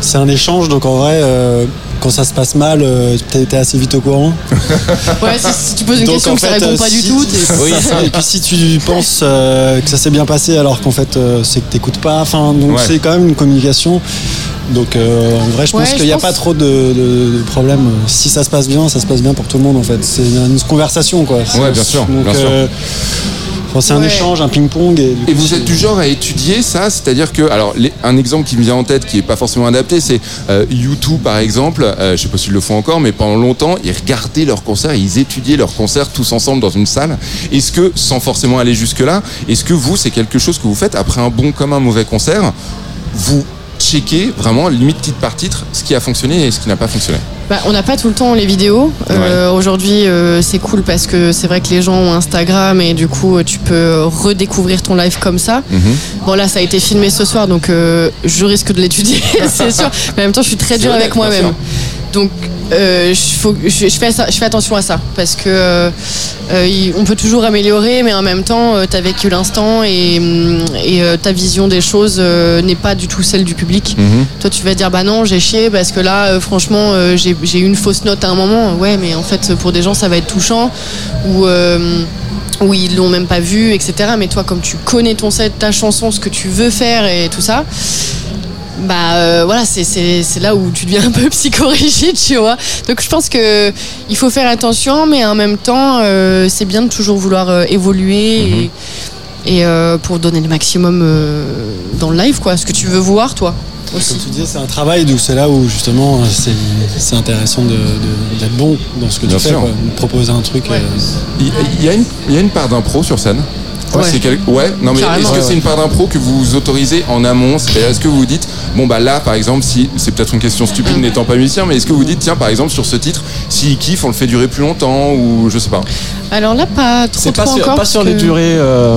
c'est un échange, donc en vrai, euh, quand ça se passe mal, euh, t'es assez vite au courant. Ouais, si, si tu poses une Donc, question en que ça fait, répond euh, pas du tout, Oui, ça. Et puis si tu penses euh, que ça s'est bien passé alors qu'en fait euh, c'est que t'écoutes pas, enfin donc Ouais. c'est quand même une communication. Donc euh, en vrai, je Ouais, pense qu'il n'y a pense- pas trop de, de- de problèmes. Si ça se passe bien, ça se passe bien pour tout le monde en fait. C'est une conversation quoi. Ouais, bien sûr, Donc, bien sûr. euh, c'est un Ouais. échange, un ping-pong. Et, du Et coup, vous êtes du genre à étudier ça, c'est-à-dire que, alors, les- un exemple qui me vient en tête, qui est pas forcément adapté, c'est euh, U2 par exemple. Euh, je sais pas s'ils le font encore, mais pendant longtemps, ils regardaient leurs concerts, ils étudiaient leurs concerts tous ensemble dans une salle. Est-ce que, sans forcément aller jusque là, est-ce que vous, c'est quelque chose que vous faites après un bon comme un mauvais concert, vous checkez vraiment limite titre par titre ce qui a fonctionné et ce qui n'a pas fonctionné. Bah, on n'a pas tout le temps les vidéos. Euh, Aujourd'hui, euh, c'est cool parce que c'est vrai que les gens ont Instagram et du coup, euh, tu peux redécouvrir ton live comme ça. Bon, là, ça a été filmé ce soir, donc euh, je risque de l'étudier, c'est sûr. Mais en même temps, je suis très dur avec moi-même. Donc, euh, je, faut- je- je fais ça- je fais attention à ça parce que euh, euh, il- on peut toujours améliorer, mais en même temps, tu as vécu l'instant et, et, euh, ta vision des choses n'est pas du tout celle du public. Toi, tu vas dire bah non, j'ai chié parce que là, franchement, j'ai eu une fausse note à un moment. Ouais, mais en fait, pour des gens, ça va être touchant ou ou ils l'ont même pas vu, etc. Mais toi, comme tu connais ton set, ta chanson, ce que tu veux faire et tout ça. Bah euh, voilà, c'est- là où tu deviens un peu psychorigide, tu vois. Donc je pense que il faut faire attention, mais en même temps, euh, c'est bien de toujours vouloir euh, évoluer et, et, euh, pour donner le maximum euh, dans le live, quoi. Ce que tu veux voir, toi. Aussi. Comme tu disais, c'est un travail, donc c'est là où justement c'est c'est intéressant d'être bon dans ce que Bien tu fais, sûr. quoi. de proposer un truc. Il y, a une- il y a une part d'impro sur scène? Ouais. C'est quel- ouais, non mais est-ce que Ouais, c'est ouais. une part d'impro que vous autorisez en amont C'est-à-dire est-ce que vous vous dites bon bah là par exemple si c'est peut-être une question stupide n'étant pas musicien mais est-ce que vous dites tiens par exemple sur ce titre s'il kiffe on le fait durer plus longtemps ou je sais pas Alors là, pas trop, C'est pas, sur, encore. pas sur parce les durées, euh,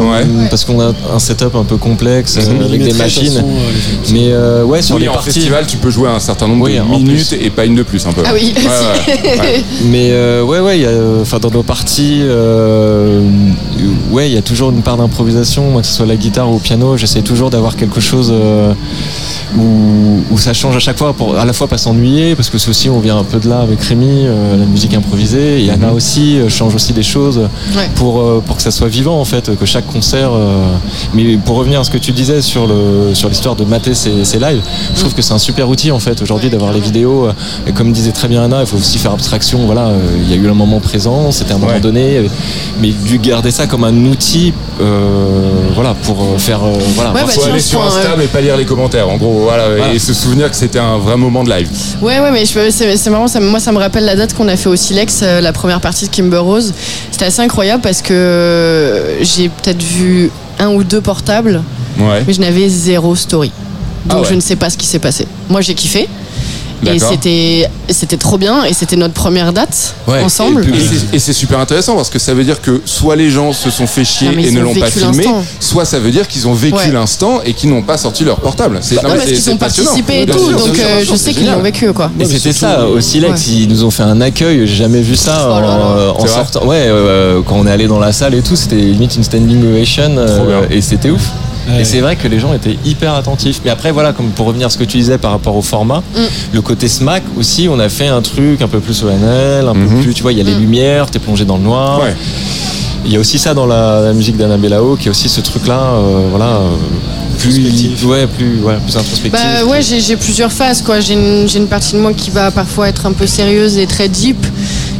parce qu'on a un setup un peu complexe euh, avec des machines. façon, euh, Mais euh, ouais, sur oui, les en parties. festival tu peux jouer un certain nombre Oui, de minutes plus. et pas une de plus un peu Ah oui, Ouais, ouais, ouais. Mais euh, ouais, ouais, y a, dans nos parties, euh, ouais, il y a toujours une part d'improvisation, moi, que ce soit la guitare ou au piano. J'essaie toujours d'avoir quelque chose euh, où, où ça change à chaque fois, pour à la fois pas s'ennuyer, parce que c'est aussi on vient un peu de là avec Rémi, euh, la musique improvisée. Et Anna aussi euh, change aussi des choses Ouais. pour euh, pour que ça soit vivant en fait, que chaque concert. euh, mais pour revenir à ce que tu disais sur le sur l'histoire de mater ces, ces lives, je trouve que c'est un super outil en fait aujourd'hui d'avoir les vidéos. Et comme disait très bien Anna, il faut aussi faire abstraction. Voilà, euh, il y a eu un moment présent, c'était un moment donné, mais du garder ça comme un outil, voilà, pour euh, faire euh, voilà. Ouais, bah, faut aller sur Insta euh, mais pas lire les commentaires en gros voilà, Voilà. et se souvenir que c'était un vrai moment de live Ouais, ouais, mais je- c'est c'est marrant, ça, moi ça me rappelle la date qu'on a fait au Silex, euh, la première partie de Kimber Rose. C'était assez incroyable parce que euh, j'ai peut-être vu un ou deux portables, ouais mais je n'avais zéro story. Donc Ah ouais. je ne sais pas ce qui s'est passé. Moi j'ai kiffé. Et c'était c'était trop bien et c'était notre première date Ouais. ensemble. Et, c'est- et c'est super intéressant parce que ça veut dire que soit les gens se sont fait chier mais et ne ont l'ont pas filmé, soit ça veut dire qu'ils ont vécu Ouais. l'instant et qu'ils n'ont pas sorti leur portable. C'est Non, mais parce qu'ils ont participé et tout, sûr, donc sûr, euh, je sûr, sais qu'ils l'ont vécu quoi. Et c'était ça au Silex, ils nous ont fait un accueil, j'ai jamais vu ça en, euh, en sortant. Ouais, euh, quand on est allé dans la salle et tout, c'était limite une standing ovation euh, et c'était ouf. Ouais. Et c'est vrai que les gens étaient hyper attentifs. Mais après, voilà, comme pour revenir à ce que tu disais par rapport au format, Mm. le côté smack aussi, on a fait un truc un peu plus solennel, un Mhm. peu plus, tu vois, il y a les lumières, t'es plongé dans le noir. Ouais. Il y a aussi ça dans la, la musique d'Anna Bellao, qui est aussi ce truc-là, euh, voilà, euh, plus, ouais, plus, ouais, plus introspectif. Bah ouais, j'ai plusieurs phases quoi. J'ai une, j'ai une partie de moi qui va parfois être un peu sérieuse et très deep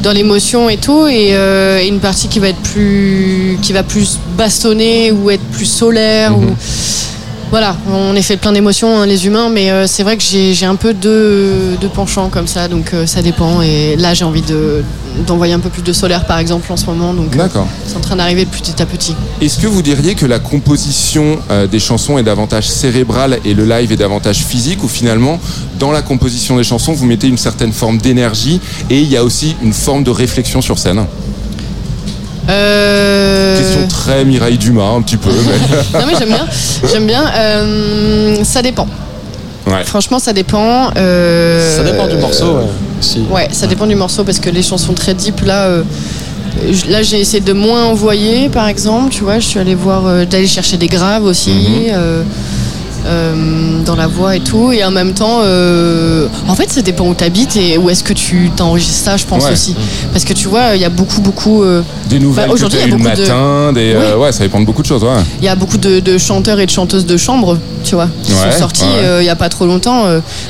dans l'émotion et tout, et, euh, et une partie qui va être plus, qui va plus bastonner ou être plus solaire. ou... voilà, on est fait plein d'émotions, hein, les humains, mais euh, c'est vrai que j'ai un peu deux, deux penchants comme ça, donc euh, ça dépend. Et là, j'ai envie de- d'envoyer un peu plus de solaire, par exemple, en ce moment, donc euh, D'accord. c'est en train d'arriver petit à petit. Est-ce que vous diriez que la composition des chansons est davantage cérébrale et le live est davantage physique ou finalement dans la composition des chansons vous mettez une certaine forme d'énergie et il y a aussi une forme de réflexion sur scène? Euh, Question très Mireille Dumas un petit peu. mais- non mais j'aime bien, j'aime bien. Euh, ça dépend. Ouais. Franchement, ça dépend. euh, Ça dépend du morceau, ouais, aussi. Ouais, ça dépend du morceau parce que les chansons très deep là. euh, Là, j'ai essayé de moins envoyer, par exemple. Tu vois, je suis allée voir, euh, d'aller chercher des graves aussi Mhm. euh, euh, dans la voix et tout. Et en même temps, euh, en fait, ça dépend où tu habites et où est-ce que tu t'enregistres ça, je pense Ouais. aussi. Parce que tu vois, il y a beaucoup, beaucoup. euh, Des nouvelles bah, aujourd'hui, le beaucoup de- matin, des, euh, ouais, ça dépend de beaucoup de choses. Ouais. il y a beaucoup de, de chanteurs et de chanteuses de chambre, tu vois, qui Ouais, sont sortis il y a pas trop longtemps,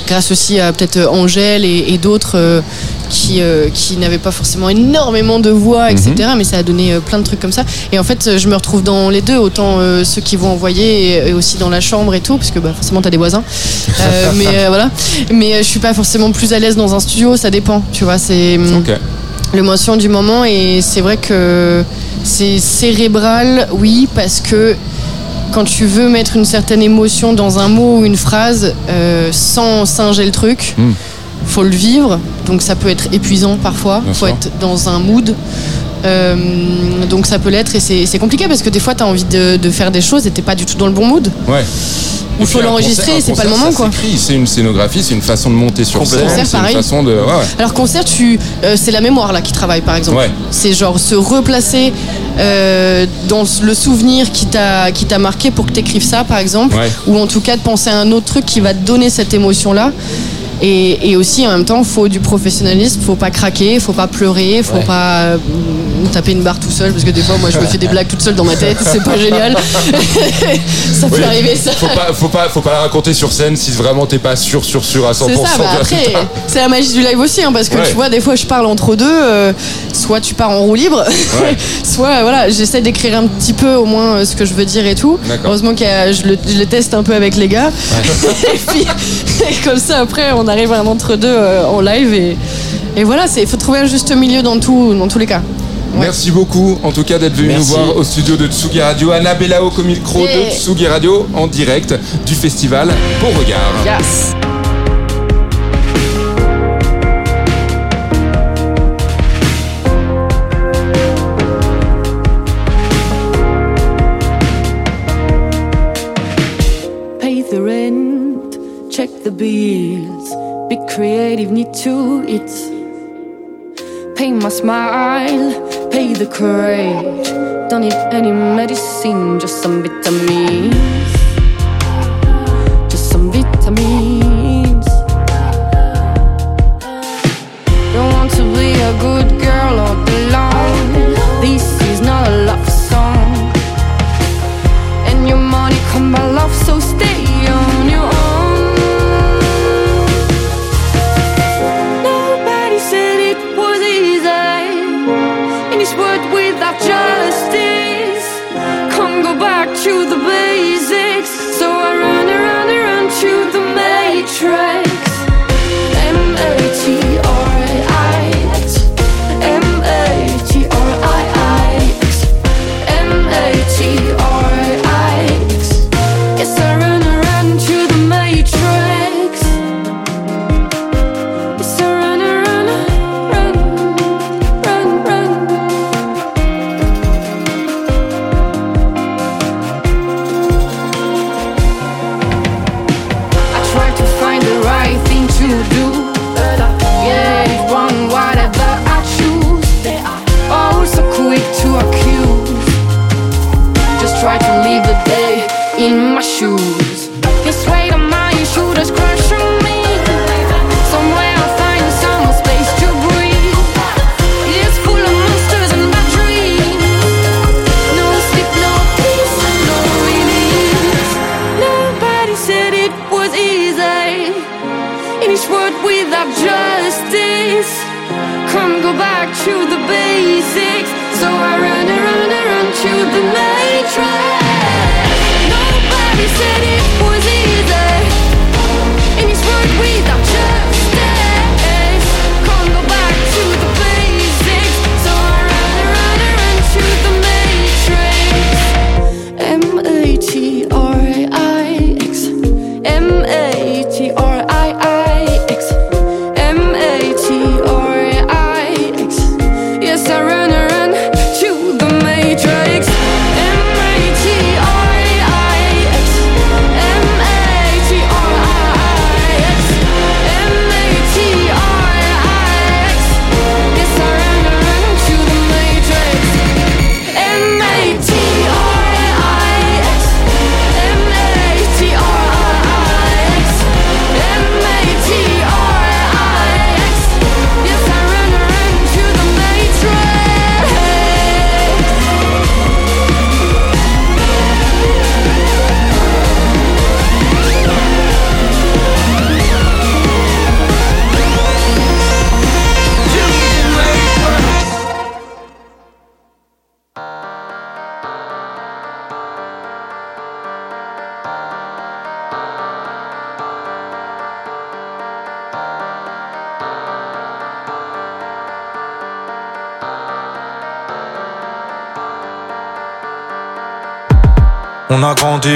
grâce aussi à peut-être Angèle et, et d'autres qui, euh, qui n'avaient pas forcément énormément de voix, etc. Mhm. Mais ça a donné euh, plein de trucs comme ça. Et en fait, euh, je me retrouve dans les deux, autant euh, ceux qui vont envoyer et, et aussi dans la chambre et tout, parce que bah, forcément, t'as des voisins. Mais voilà. Mais je suis pas forcément plus à l'aise dans un studio, ça dépend, tu vois. C'est hum, l'émotion du moment et c'est vrai que c'est cérébral, oui, parce que quand tu veux mettre une certaine émotion dans un mot ou une phrase sans singer le truc, Hmm. Faut le vivre. Donc ça peut être épuisant parfois. Bien faut sûr. être dans un mood. Euh, donc ça peut l'être et c'est compliqué parce que des fois tu as envie de, de faire des choses et t'es pas du tout dans le bon mood. Ouais. Il faut l'enregistrer, c'est pas le moment, quoi. C'est une scénographie, c'est une façon de monter sur scène, c'est une façon de. Ouais, ouais. Alors concert, tu, euh, c'est la mémoire là qui travaille par exemple. Ouais. C'est genre se replacer euh, dans le souvenir qui t'a qui t'a marqué pour que tu écrives ça par exemple, ou en tout cas de penser à un autre truc qui va te donner cette émotion là. Et, et aussi en même temps, faut du professionnalisme, faut pas craquer, faut pas pleurer, faut Ouais. pas euh, taper une barre tout seul parce que des fois moi je me fais des blagues toute seule dans ma tête, c'est pas génial. ça peut Oui. arriver ça. Faut pas, faut pas, faut pas la raconter sur scène si vraiment t'es pas sûr, sûr, sûr à 100% C'est ça, bah après, c'est la magie du live aussi, hein, parce que Ouais. tu vois, des fois je parle entre deux, euh, soit tu pars en roue libre, soit voilà, j'essaie d'écrire un petit peu au moins euh, ce que je veux dire et tout. Heureusement que je le, je teste un peu avec les gars. et puis, et comme ça, après, on arrive à un entre-deux euh, en live et, et voilà, il faut trouver un juste milieu dans, tout, dans tous les cas. Merci beaucoup en tout cas d'être venu nous voir au studio de Tsugi Radio. Anna Bellao au micro Yeah. de Tsugi Radio en direct du festival Beauregard. Yes. Pay the rent, check the bills, be creative, need to eat. Pay my smile, pay the courage. Don't need any medicine, just some vitamins.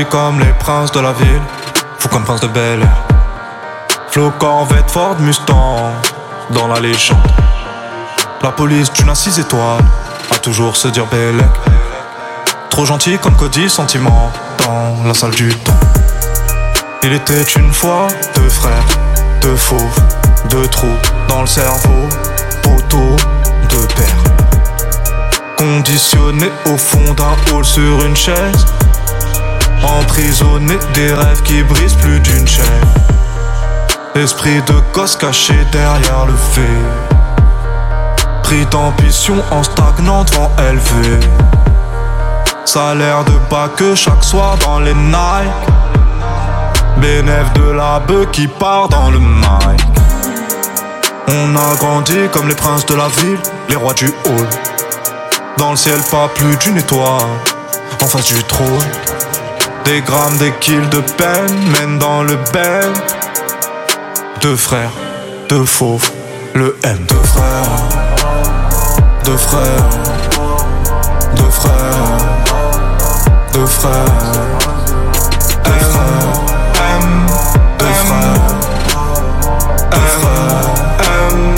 Comme les princes de la ville, fou comme prince de Bel Air. Flo Corvette, Ford Mustang, dans la légende. La police d'une à six étoiles, a toujours se dire Bellec. Trop gentil comme Cody, sentiment, dans la salle du temps. Il était une fois deux frères, deux fauves, deux trous dans le cerveau, poteau, deux pères. Conditionnés au fond d'un hall sur une chaise, emprisonnés des rêves qui brisent plus d'une chaîne. Esprit de gosse caché derrière le fait. Pris d'ambition en stagnant devant élevé. Salaire de bas que chaque soir dans les Nike. Bénéf de la bœuf qui part dans le mic. On a grandi comme les princes de la ville, les rois du hall. Dans le ciel, pas plus d'une étoile. En face du trône, des grammes, des kills de peine mènent dans le bel. Deux frères, deux fauves, le M. Deux frères, deux frères, deux frères, deux frères. M, M, deux frères, deux frères, M,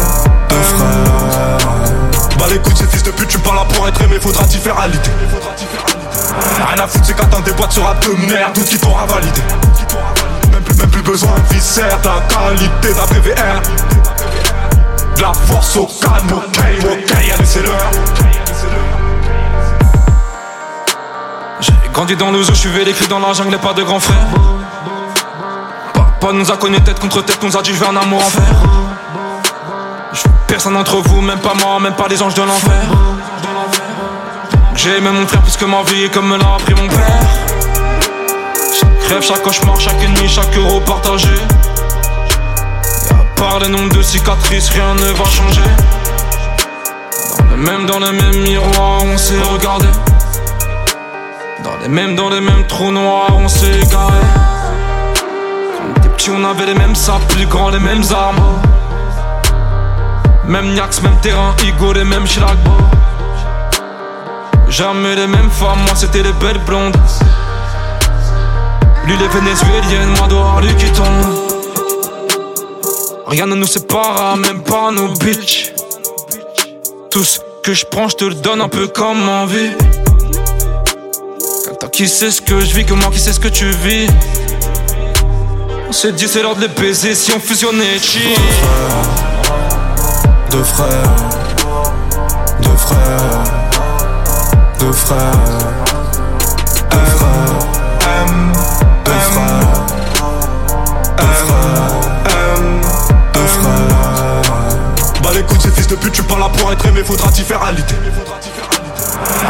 deux frères. Bah les couilles, ces fils de pute, tu pas là pour être aimé, faudra t'y faire aliter. Rien à foutre, c'est qu'attends des boîtes sur de merde, tout qui t'aura validé. Même plus, même plus besoin de viscère, la qualité d'un PVR. De la force au calme, ok, ok, allez c'est l'heure. J'ai grandi dans le zoo, je suis vécu dans la jungle, pas de grand frère. Papa nous a connus tête contre tête, nous a dit je veux un amour. Je suis personne d'entre vous, même pas moi, même pas les anges de l'enfer. J'ai aimé mon frère plus que ma vie, comme me l'a appris mon père. Chaque rêve, chaque cauchemar, chaque nuit, chaque euro partagé. Et à part les nombres de cicatrices, rien ne va changer. Dans le même, dans le même miroir, on s'est regardé. Dans les mêmes, dans les mêmes trous noirs, on s'est égaré. Quand on était petits, on avait les mêmes sables, plus grands, les mêmes armes. Même Niax, même terrain, Igo, les mêmes Chirac. Jamais les mêmes femmes, moi c'était les belles blondes. Lui les vénézuéliennes, moi dehors lui qui tombe. Rien ne nous sépare, même pas nos bitches. Tout ce que je prends, je te le donne un peu comme envie. Toi qui sais ce que je vis, que moi qui sais ce que tu vis. On s'est dit c'est l'heure de les baiser si on fusionnait cheat. Deux frères, deux frères, deux frères, M. Bah les couilles, ces fils de pute, tu pas là pour être aimé, faudra t'y faire aliter.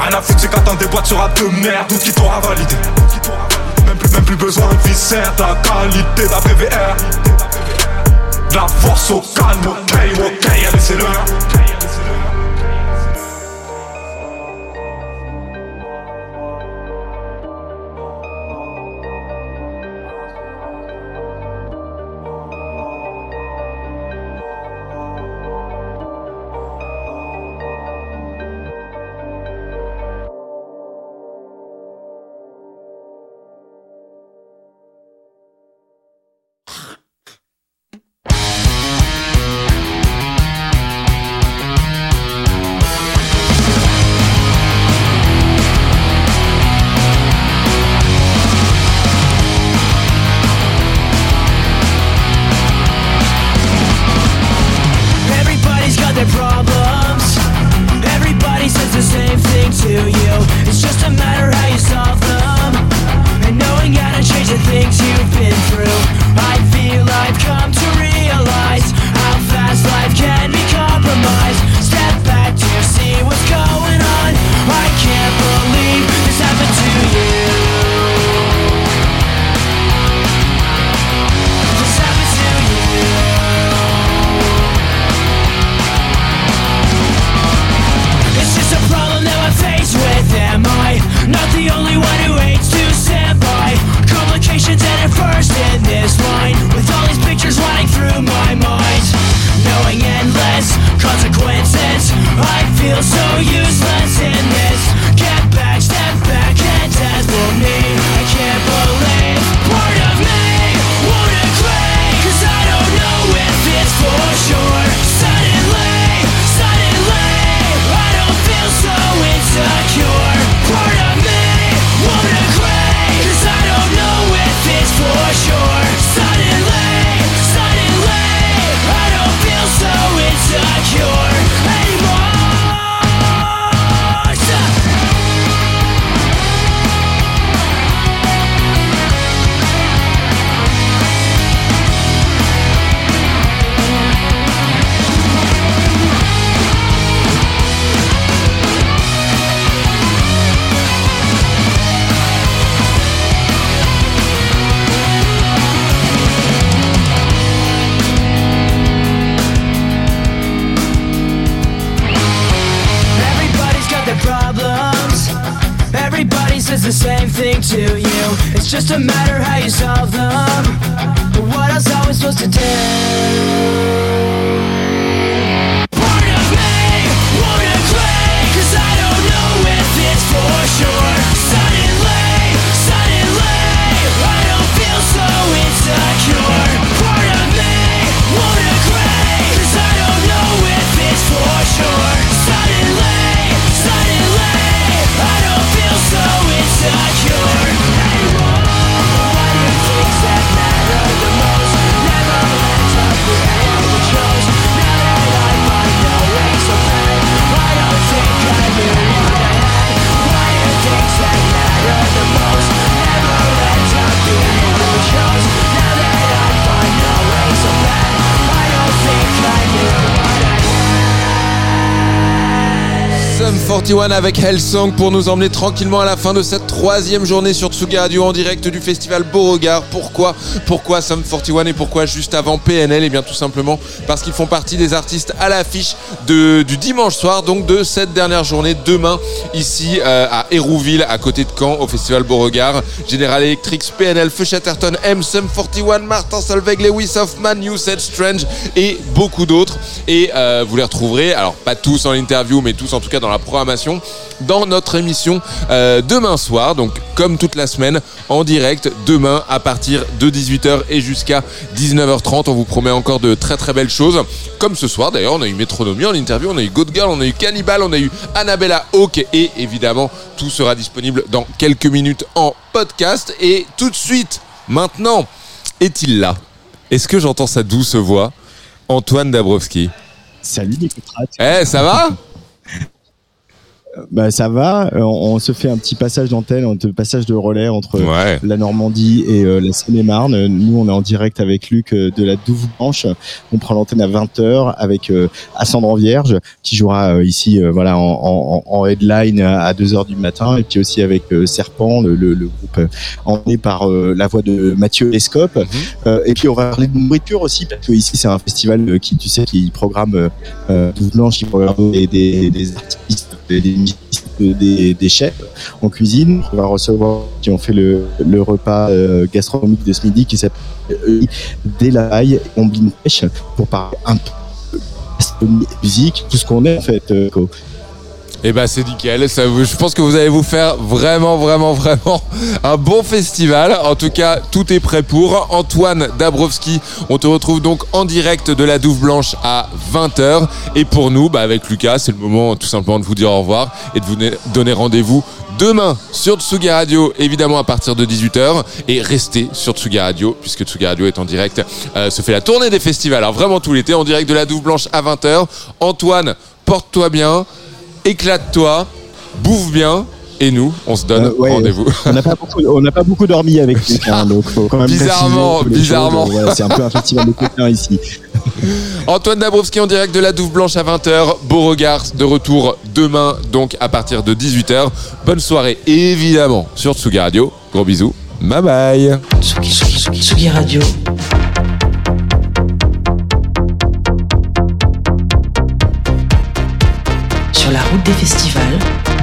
Rien à foutre, c'est qu'attends des boîtes sur rap de merde, tout qui t'aura validé. Même plus, même plus besoin de viscère, de la qualité d'un PVR. De la force au calme, ok, ok, allez c'est l'heure. 21 avec Hellsong pour nous emmener tranquillement à la fin de cette troisième journée sur Tsuga Radio en direct du festival Beauregard. Pourquoi Pourquoi Sum41 et pourquoi juste avant PNL Eh bien tout simplement parce qu'ils font partie des artistes à l'affiche de, du dimanche soir, donc de cette dernière journée demain ici euh, à Hérouville à côté de Caen au festival Beauregard. General Electric, PNL, Feuchaterton, M, Somme 41, Martin Solveig, Lewis Hoffman, You Said Strange et beaucoup d'autres. Et euh, vous les retrouverez, alors pas tous en interview mais tous en tout cas dans la programmation dans notre émission euh, demain soir. Donc comme toute la semaine, en direct demain à partir de 18h et jusqu'à 19h30. On vous promet encore de très très belles choses. Comme ce soir d'ailleurs, on a eu Métronomie en interview, on a eu Good Girl, on a eu Cannibal, on a eu Annabella Hawk et évidemment tout sera disponible dans quelques minutes en podcast. Et tout de suite, maintenant, est-il là? Est-ce que j'entends sa douce voix? Antoine Dabrowski. Salut Pratt. Eh, ça va? Bah ça va, Euh, on, on se fait un petit passage d'antenne, un passage de relais entre Ouais. la Normandie et euh, la Seine-et-Marne. Nous on est en direct avec Luc euh, de la Douve Blanche. On prend l'antenne à 20h avec euh, Ascendant Vierge qui jouera ici voilà en, en, en headline à 2h du matin et puis aussi avec Serpent, le, le, le groupe emmené par la voix de Mathieu Lescope. Euh, et puis on va parler de nourriture aussi parce que ici c'est un festival qui tu sais qui programme Douve Blanche qui programme des, des, des artistes, des, chefs en cuisine. On va recevoir qui ont fait le, repas euh, gastronomique de ce midi qui s'appelle Dès la paille pour parler un peu gastronomie musique, tout ce qu'on est en fait. euh. Eh ben c'est nickel. Ça, je pense que vous allez vous faire vraiment, vraiment, vraiment un bon festival. En tout cas, tout est prêt pour. Antoine Dabrowski, on te retrouve donc en direct de la Douve Blanche à 20h. Et pour nous, bah, avec Lucas, c'est le moment tout simplement de vous dire au revoir et de vous ne- donner rendez-vous demain sur Tsugi Radio, évidemment à partir de 18h. Et restez sur Tsugi Radio, puisque Tsugi Radio est en direct. Euh, se fait la tournée des festivals. Alors vraiment tout l'été, en direct de la Douve Blanche à 20h. Antoine, porte-toi bien éclate-toi, bouffe bien, et nous, on se donne Euh, ouais, rendez-vous. On n'a pas beaucoup, on n'a pas beaucoup dormi avec hein, donc faut quand même Bizarrement, les bizarrement. ouais, c'est un peu un festival de copains ici. Antoine Dabrowski en direct de la Douve Blanche à 20h. Beauregard de retour demain, donc à partir de 18h. Bonne soirée, évidemment, sur Tsugi Radio. Gros bisous. Bye bye. Tsugi Radio, la route des festivals.